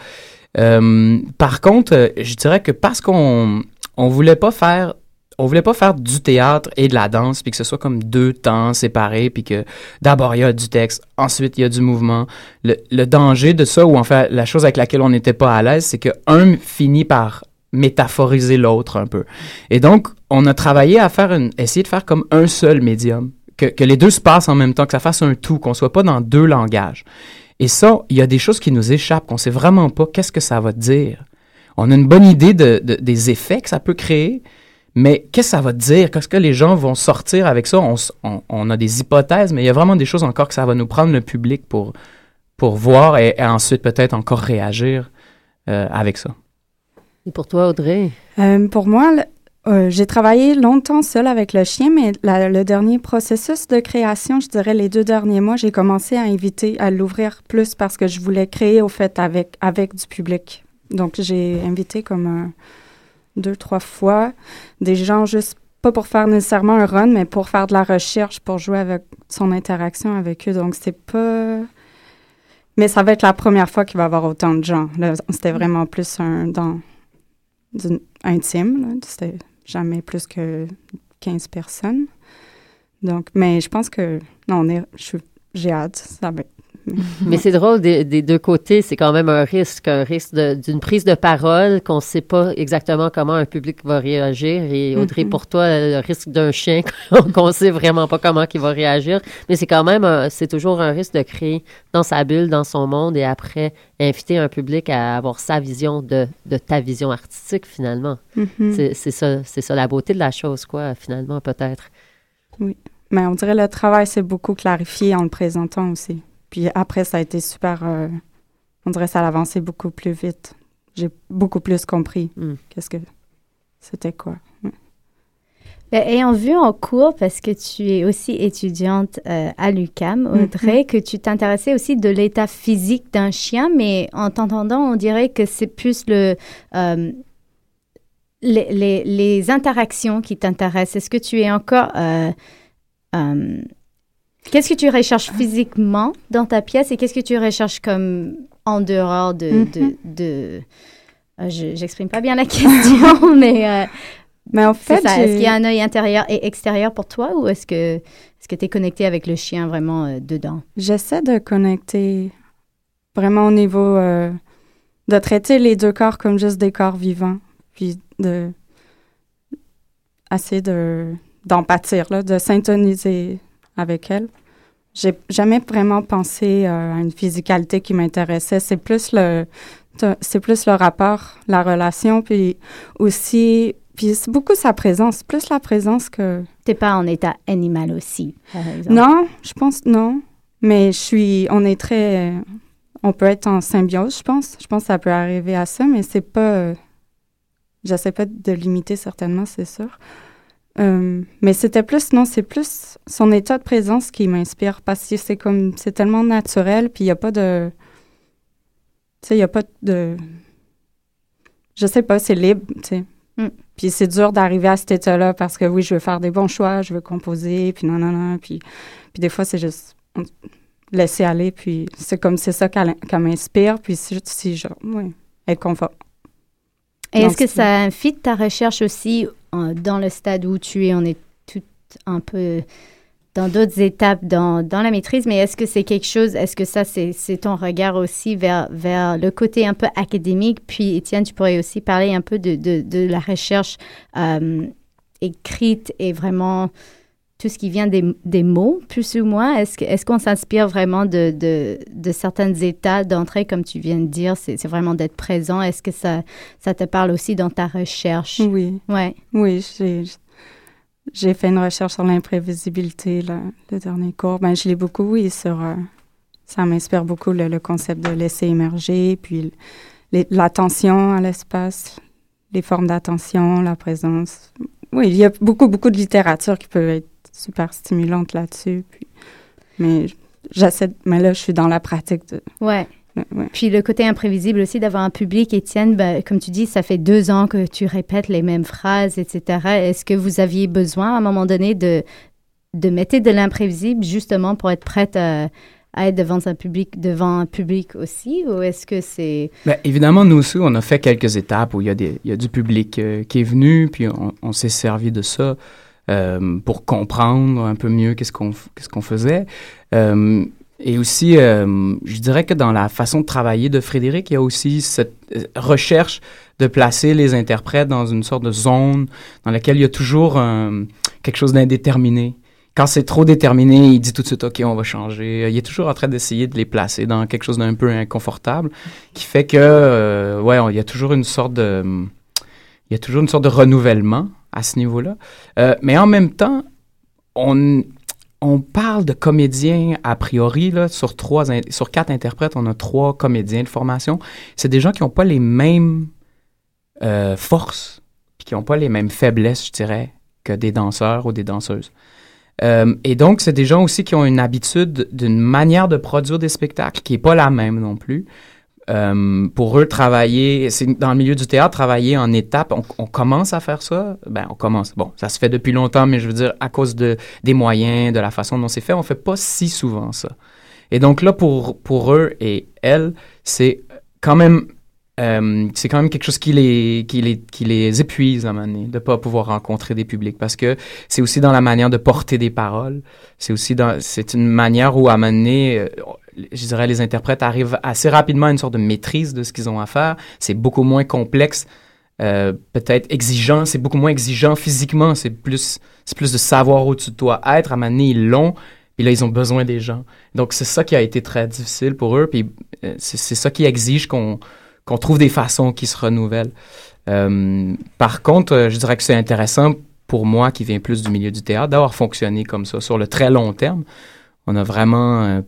Euh, par contre, euh, je dirais que parce qu'on on voulait pas faire on voulait pas faire du théâtre et de la danse puis que ce soit comme deux temps séparés puis que d'abord il y a du texte, ensuite il y a du mouvement. Le, le danger de ça ou en fait la chose avec laquelle on n'était pas à l'aise, c'est que un finit par métaphoriser l'autre un peu. Et donc on a travaillé à faire une essayer de faire comme un seul médium que, que les deux se passent en même temps, que ça fasse un tout, qu'on soit pas dans deux langages. Et ça, il y a des choses qui nous échappent, qu'on sait vraiment pas qu'est-ce que ça va dire. On a une bonne idée de, de- des effets que ça peut créer, mais qu'est-ce que ça va dire? Qu'est-ce que les gens vont sortir avec ça? On, s- on- on a des hypothèses, mais il y a vraiment des choses encore que ça va nous prendre le public pour, pour voir et, et ensuite peut-être encore réagir euh, avec ça. Et pour toi, Audrey? Euh, pour moi, le- euh, j'ai travaillé longtemps seule avec le chien, mais le dernier processus de création, je dirais les deux derniers mois, j'ai commencé à inviter, à l'ouvrir plus parce que je voulais créer au fait avec, avec du public. Donc j'ai invité comme deux, trois fois des gens juste pas pour faire nécessairement un run, mais pour faire de la recherche, pour jouer avec son interaction avec eux. Donc c'est pas... Mais ça va être la première fois qu'il va y avoir autant de gens. C'était vraiment plus un dans intime. Jamais plus que 15 personnes. Donc, mais je pense que non, on est, j'ai hâte. Ça va Mais c'est drôle des, des deux côtés, c'est quand même un risque, un risque d'une prise de parole qu'on ne sait pas exactement comment un public va réagir. Et Audrey, Mhm. pour toi, le risque d'un chien qu'on ne sait vraiment pas comment il va réagir. Mais c'est quand même, c'est toujours un risque de créer dans sa bulle, dans son monde, et après inviter un public à avoir sa vision de, de ta vision artistique finalement. Mhm. C'est c'est ça, c'est ça la beauté de la chose, quoi, finalement peut-être. Oui. Mais on dirait le travail s'est beaucoup clarifié en le présentant aussi. Puis après, ça a été super. euh, on dirait que ça a avancé beaucoup plus vite. J'ai beaucoup plus compris Mm. qu'est-ce que c'était quoi. Ouais. Ben, Ayant vu en cours, parce que tu es aussi étudiante euh, à l'UCAM, Mhm. Audrey, que tu t'intéressais aussi de l'état physique d'un chien, mais en t'entendant, on dirait que c'est plus le, euh, les, les- les interactions qui t'intéressent. Est-ce que tu es encore... euh, euh, qu'est-ce que tu recherches physiquement dans ta pièce et qu'est-ce que tu recherches comme en dehors de... Mhm. de, de- euh, je j'exprime pas bien la question, mais... euh, Mais en fait. Est-ce qu'il y a un œil intérieur et extérieur pour toi ou est-ce que est-ce que tu es connecté avec le chien vraiment euh, dedans? J'essaie de connecter vraiment au niveau de traiter les deux corps comme juste des corps vivants, puis de essayer de d'empathir, là, de syntoniser avec elle. J'ai jamais vraiment pensé euh, à une physicalité qui m'intéressait. C'est plus le c'est plus le rapport, la relation, puis aussi puis c'est beaucoup sa présence, plus la présence que T'es pas en état animal aussi, par exemple? non, je pense non. Mais je suis, on est très, on peut être en symbiose, je pense. Je pense que ça peut arriver à ça, mais c'est pas, euh, j'essaie pas de limiter certainement, c'est sûr. Euh, mais c'était plus, non, c'est plus son état de présence qui m'inspire parce que c'est comme, c'est tellement naturel, puis il y a pas de, tu sais, il y a pas de, je sais pas, c'est libre, tu sais. Mm. Puis c'est dur d'arriver à cet état-là parce que oui, je veux faire des bons choix, je veux composer, puis non, non, non. Puis, puis des fois, c'est juste laisser aller, puis c'est comme c'est ça qu'elle qu'elle m'inspire, puis si, si je, oui, être confort. Est-ce que ça fit ta recherche aussi dans le stade où tu es? On est tout un peu dans d'autres étapes dans, dans la maîtrise, mais est-ce que c'est quelque chose, est-ce que ça, c'est c'est ton regard aussi vers, vers le côté un peu académique? Puis, Étienne, tu pourrais aussi parler un peu de, de, de la recherche euh, écrite et vraiment tout ce qui vient des, des mots, plus ou moins? Est-ce que- est-ce qu'on s'inspire vraiment de, de, de certains états d'entrée, comme tu viens de dire? C'est c'est vraiment d'être présent. Est-ce que ça, ça te parle aussi dans ta recherche? Oui. Ouais. Oui, j'ai, j'ai fait une recherche sur l'imprévisibilité, le, le dernier cours. Ben, je lis beaucoup, oui, sur... euh, ça m'inspire beaucoup, le, le concept de laisser émerger, puis les- l'attention à l'espace, les formes d'attention, la présence. Oui, il y a beaucoup, beaucoup de littérature qui peut être super stimulante là-dessus. Puis, mais j'essaie... Mais là, je suis dans la pratique de... Ouais. ouais. Puis le côté imprévisible aussi d'avoir un public, Étienne, ben, comme tu dis, ça fait deux ans que tu répètes les mêmes phrases, etc. Est-ce que vous aviez besoin à un moment donné de, de mettre de l'imprévisible justement pour être prête à, à être devant un public, devant un public aussi, ou est-ce que c'est Ben, évidemment, nous aussi, on a fait quelques étapes où il y a, des, il y a du public euh, qui est venu, puis on, on s'est servi de ça euh, pour comprendre un peu mieux qu'est-ce qu'on qu'est-ce qu'on faisait. Euh, et aussi, euh, je dirais que dans la façon de travailler de Frédéric, il y a aussi cette recherche de placer les interprètes dans une sorte de zone dans laquelle il y a toujours quelque chose d'indéterminé. Quand c'est trop déterminé, il dit tout de suite, OK, on va changer. Il est toujours en train d'essayer de les placer dans quelque chose d'un peu inconfortable, qui fait que, ouais, il y a toujours une sorte de, il y a toujours une sorte de renouvellement à ce niveau-là. Euh, mais en même temps, on, on parle de comédiens a priori là, sur trois, sur quatre interprètes, on a trois comédiens de formation. C'est des gens qui n'ont pas les mêmes euh, forces, puis qui n'ont pas les mêmes faiblesses, je dirais, que des danseurs ou des danseuses. Euh, et donc, c'est des gens aussi qui ont une habitude d'une manière de produire des spectacles qui n'est pas la même non plus. Euh, pour eux, travailler, c'est dans le milieu du théâtre, travailler en étapes, on, on commence à faire ça? Ben, on commence. Bon, ça se fait depuis longtemps, mais je veux dire, à cause de, des moyens, de la façon dont c'est fait, on fait pas si souvent ça. Et donc là, pour, pour eux et elles, c'est quand même, euh, c'est quand même quelque chose qui les, qui les, qui les épuise à un moment donné, de pas pouvoir rencontrer des publics, parce que c'est aussi dans la manière de porter des paroles. C'est aussi dans, c'est une manière où à un moment donné, euh, je dirais, les interprètes arrivent assez rapidement à une sorte de maîtrise de ce qu'ils ont à faire. C'est beaucoup moins complexe, euh, peut-être exigeant. C'est beaucoup moins exigeant physiquement. C'est plus, c'est plus de savoir où tu dois être. À un moment donné, ils l'ont. Puis là, ils ont besoin des gens. Donc, c'est ça qui a été très difficile pour eux. Puis c'est ça qui exige qu'on, qu'on trouve des façons qui se renouvellent. Euh, par contre, euh, je dirais que c'est intéressant pour moi, qui viens plus du milieu du théâtre, d'avoir fonctionné comme ça sur le très long terme. On a vraiment euh,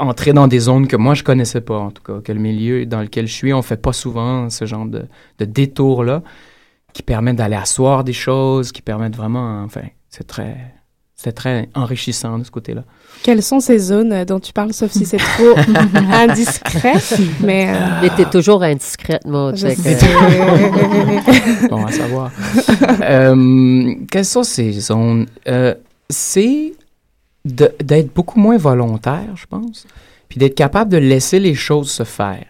entré dans des zones que moi, je connaissais pas, en tout cas, que le milieu dans lequel je suis, on fait pas souvent ce genre de, de détour-là qui permettent d'aller asseoir des choses, qui permettent vraiment, enfin, c'est très, c'est très enrichissant de ce côté-là. Quelles sont ces zones euh, dont tu parles, sauf si c'est trop indiscret, mais... euh, Mais t'es toujours indiscrète, Maud. Je que- sais. bon à savoir. Euh, quelles sont ces zones? Euh, c'est de- d'être beaucoup moins volontaire, je pense, puis d'être capable de laisser les choses se faire.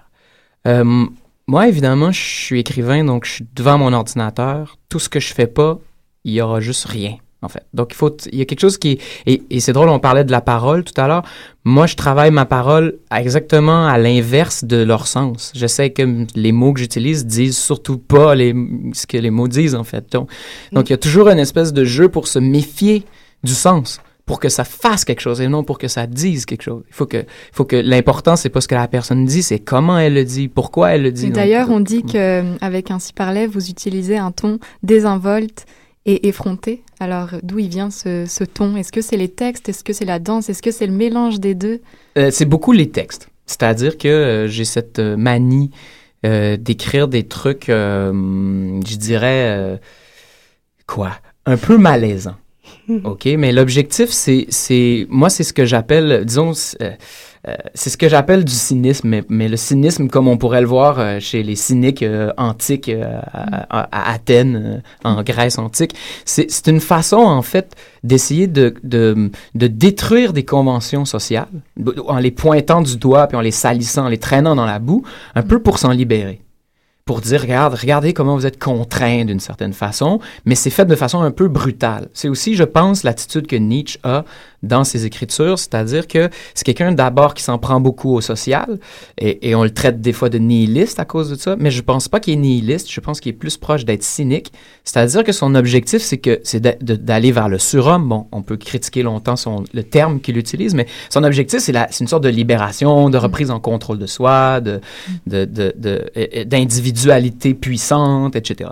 Euh, moi, évidemment, je suis écrivain, donc je suis devant mon ordinateur. Tout ce que je fais pas, il y aura juste rien, en fait. Donc, il faut, il y a quelque chose qui est, et, et c'est drôle, on parlait de la parole tout à l'heure. Moi, je travaille ma parole à exactement à l'inverse de leur sens. J'essaie que les mots que j'utilise disent surtout pas les, ce que les mots disent, en fait. Donc, donc il y a toujours une espèce de jeu pour se méfier du sens, pour que ça fasse quelque chose et non pour que ça dise quelque chose. Il faut que, il faut que l'important, c'est pas ce que la personne dit, c'est comment elle le dit, pourquoi elle le dit. D'ailleurs, euh, on dit qu'avec Ainsi parlait, vous utilisez un ton désinvolte et effronté. Alors, d'où il vient ce, ce ton? Est-ce que c'est les textes? Est-ce que c'est la danse? Est-ce que c'est le mélange des deux? Euh, c'est beaucoup les textes. C'est-à-dire que euh, j'ai cette euh, manie euh, d'écrire des trucs, je dirais, quoi, un peu malaisants. OK, mais l'objectif, c'est, c'est, moi, c'est ce que j'appelle, disons, euh, c'est ce que j'appelle du cynisme, mais, le cynisme, comme on pourrait le voir euh, chez les cyniques euh, antiques à, Athènes, en Grèce antique, c'est, une façon, en fait, d'essayer de, de, de détruire des conventions sociales en les pointant du doigt, puis en les salissant, en les traînant dans la boue, un peu pour s'en libérer pour dire, regarde, regardez comment vous êtes contraint d'une certaine façon, mais c'est fait de façon un peu brutale. C'est aussi, je pense, l'attitude que Nietzsche a dans ses écritures, c'est-à-dire que c'est quelqu'un d'abord qui s'en prend beaucoup au social, et, on le traite des fois de nihiliste à cause de ça, mais je pense pas qu'il est nihiliste, je pense qu'il est plus proche d'être cynique, c'est-à-dire que son objectif, c'est que c'est d'aller vers le surhomme. Bon, on peut critiquer longtemps son, le terme qu'il utilise, mais son objectif, c'est une sorte de libération, de reprise en contrôle de soi, de, de, de- de- d'individualité puissante, etc.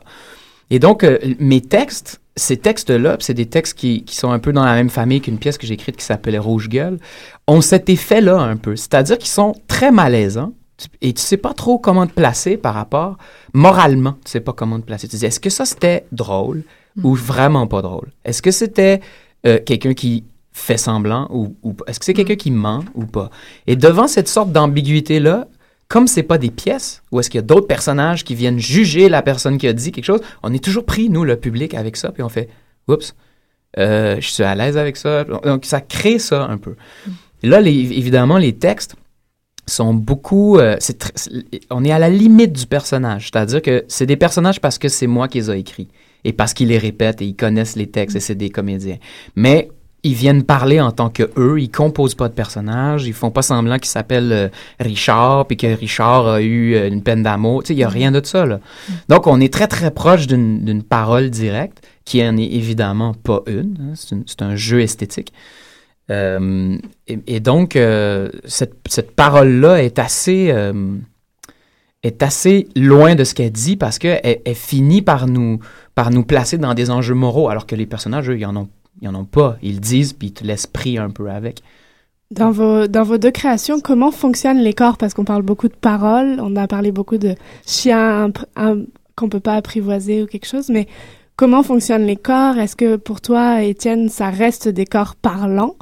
Et donc, euh, mes textes, ces textes-là, c'est des textes qui, qui sont un peu dans la même famille qu'une pièce que j'ai écrite qui s'appelait Rouge Gueule, ont cet effet-là un peu. C'est-à-dire qu'ils sont très malaisants et tu sais pas trop comment te placer par rapport, moralement, tu sais pas comment te placer. Tu dis, est-ce que ça c'était drôle ou vraiment pas drôle? Est-ce que c'était euh, quelqu'un qui fait semblant ou, ou pas? est-ce que c'est quelqu'un qui ment ou pas? Et devant cette sorte d'ambiguïté-là, comme c'est pas des pièces, ou est-ce qu'il y a d'autres personnages qui viennent juger la personne qui a dit quelque chose, on est toujours pris, nous, le public, avec ça, puis on fait, oups, euh, je suis à l'aise avec ça. Donc, ça crée ça un peu. Et là, les- évidemment, les textes sont beaucoup... euh, on est à la limite du personnage, c'est-à-dire que c'est des personnages parce que c'est moi qui les ai écrits, et parce qu'ils les répètent, et ils connaissent les textes, et c'est des comédiens. Mais ils viennent parler en tant que eux, ils composent pas de personnages, ils font pas semblant qu'ils s'appellent euh, Richard puis que Richard a eu euh, une peine d'amour, tu sais, il y a rien de ça là. Donc on est très très proche d'une parole directe qui en est évidemment pas une, hein, c'est un jeu esthétique. Euh, et, et donc cette, cette parole là est assez est assez loin de ce qu'elle dit parce que elle, elle finit par nous par nous placer dans des enjeux moraux alors que les personnages eux, ils en ont ils en ont pas. Ils le disent, puis ils te laissent pris un peu avec. Dans vos, dans vos deux créations, comment fonctionnent les corps? Parce qu'on parle beaucoup de paroles, on a parlé beaucoup de chiens qu'on peut pas apprivoiser ou quelque chose, mais comment fonctionnent les corps? Est-ce que pour toi, Étienne, ça reste des corps parlants?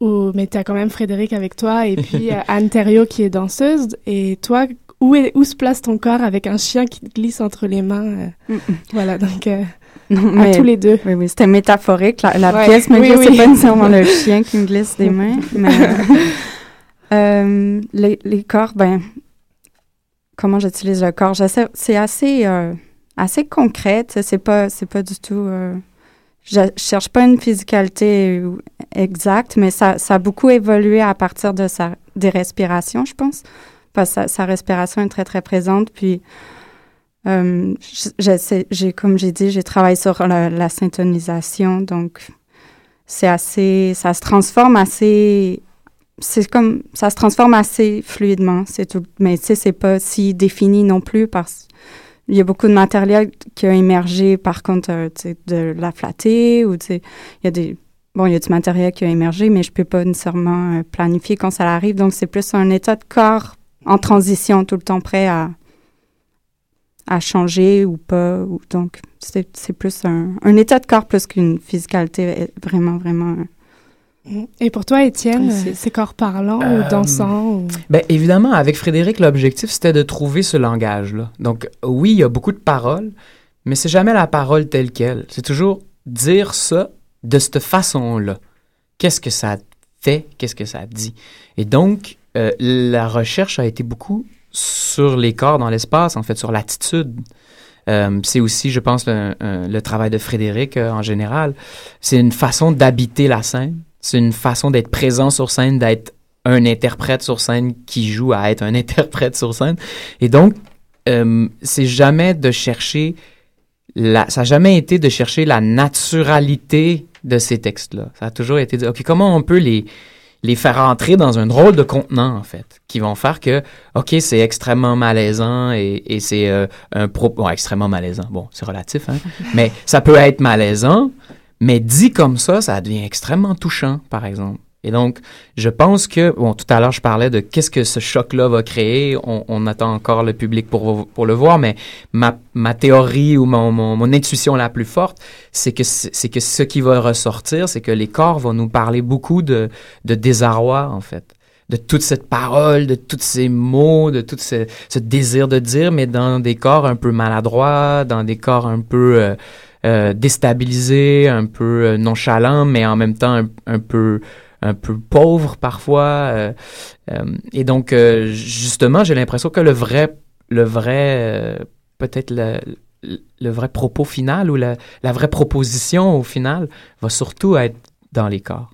Ou mais tu as quand même Frédéric avec toi et puis euh, Anne Thériault qui est danseuse. Et toi où, est, où se place ton corps avec un chien qui te glisse entre les mains euh, Voilà, donc euh, Non, à tous les deux. Oui, oui, c'était métaphorique. La, la Ouais, pièce, mais oui, là, oui. c'est pas nécessairement le chien qui me glisse des mains. Mais euh, les, les corps, ben, comment j'utilise le corps? C'est assez, euh, assez concret. C'est pas, pas du tout. euh, je cherche pas une physicalité euh, exacte, mais ça, ça a beaucoup évolué à partir de sa, des respirations, je pense. Parce que sa, sa respiration est très, très présente. Puis, euh, comme j'ai dit, j'ai travaillé sur la, la syntonisation, donc c'est assez, ça se transforme assez, c'est comme, ça se transforme assez fluidement, c'est tout. Mais tu sais, c'est pas si défini non plus parce il y a beaucoup de matériel qui a émergé, par contre, euh, de la flatter ou tu sais, il y a des, bon, il y a du matériel qui a émergé, mais je peux pas nécessairement euh, planifier quand ça arrive, donc c'est plus un état de corps en transition, tout le temps prêt à à changer ou pas. Ou, donc, c'est c'est plus un, un état de corps plus qu'une physicalité vraiment, vraiment. Et pour toi, Étienne, c'est corps parlant Euh, ou dansant ou... Ben, évidemment, avec Frédéric, l'objectif, c'était de trouver ce langage-là. Donc, oui, il y a beaucoup de paroles, mais c'est jamais la parole telle qu'elle. C'est toujours dire ça de cette façon-là. Qu'est-ce que ça fait? Qu'est-ce que ça dit? Et donc, euh, la recherche a été beaucoup sur les corps dans l'espace, en fait, sur l'attitude. Euh, c'est aussi, je pense, le, euh, travail de Frédéric euh, en général. C'est une façon d'habiter la scène. C'est une façon d'être présent sur scène, d'être un interprète sur scène qui joue à être un interprète sur scène. Et donc, euh, c'est jamais de chercher la, ça n'a jamais été de chercher la naturalité de ces textes-là. Ça a toujours été de, OK, comment on peut les, les faire entrer dans un drôle de contenant, en fait, qui vont faire que, OK, c'est extrêmement malaisant et, et c'est euh, un propos, bon, extrêmement malaisant, bon, c'est relatif, hein, mais ça peut être malaisant, mais dit comme ça, ça devient extrêmement touchant, par exemple. Et donc, je pense que, bon, tout à l'heure, je parlais de qu'est-ce que ce choc-là va créer. On, on attend encore le public pour, pour le voir, mais ma, ma théorie ou mon, mon, mon intuition la plus forte, c'est que, c'est que ce qui va ressortir, c'est que les corps vont nous parler beaucoup de, de désarroi, en fait. De toute cette parole, de tous ces mots, de tout ce, ce désir de dire, mais dans des corps un peu maladroits, dans des corps un peu euh, euh, déstabilisés, un peu euh, nonchalants, mais en même temps un, un peu un peu pauvre parfois. euh, euh, et donc, euh, justement, j'ai l'impression que le vrai, le vrai, euh, peut-être le, le vrai propos final ou la, la vraie proposition au final va surtout être dans les corps.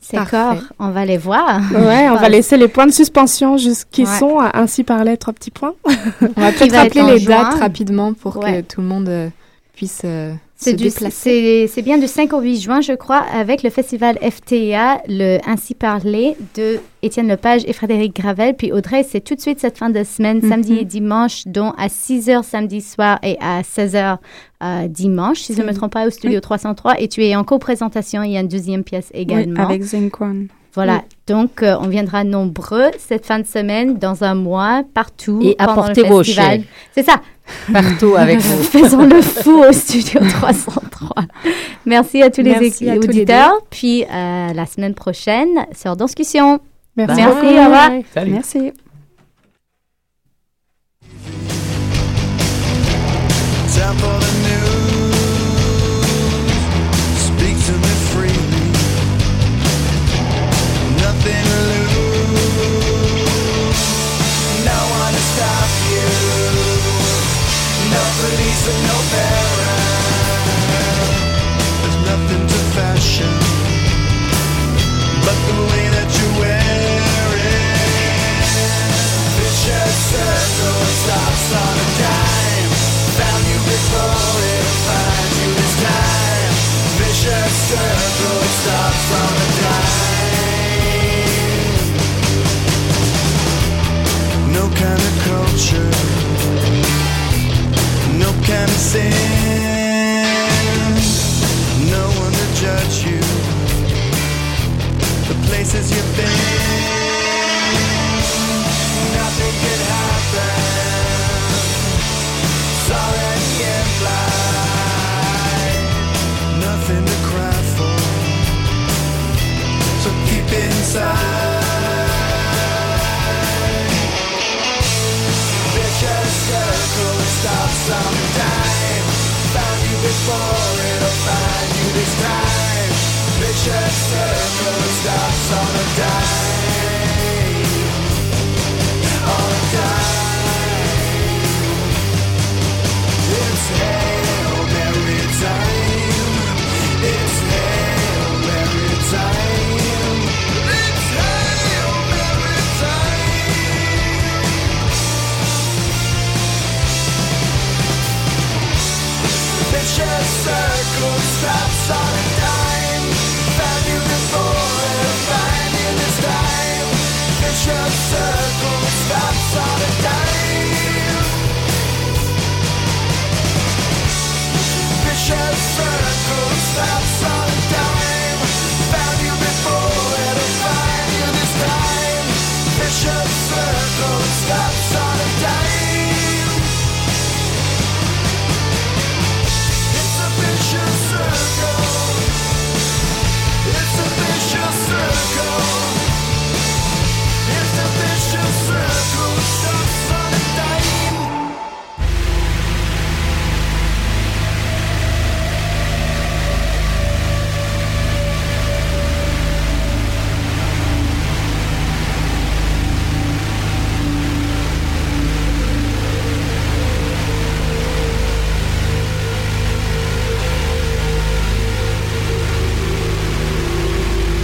Ces Parfait. corps, on va les voir. Ouais, on va laisser les points de suspension jusqu'ils Ouais. sont à ainsi parler trois petits points. On va peut-être rappeler les juin. dates rapidement pour Ouais. que tout le monde puisse euh, se C'est bien du 5 au 8 juin, je crois, avec le festival FTA, le Ainsi Parler de Étienne Lepage et Frédéric Gravel. Puis Audrey, c'est tout de suite cette fin de semaine, Mhm. samedi et dimanche, dont à 6 h samedi soir et à 16 h dimanche, si je ne me trompe pas, au studio 303. Et tu es en co-présentation, il y a une deuxième pièce Oui, également. avec Zinquan. Voilà, Oui. donc euh, on viendra nombreux cette fin de semaine, dans un mois, partout. Et pendant le apportez vos chiens. C'est ça. Partout avec vous. Faisons le fou au studio 303. Merci à tous les Merci équi- à tous les auditeurs. Puis euh, la semaine prochaine, sur Discussion. Merci. Merci, au revoir. Salut. Merci. Places you've been,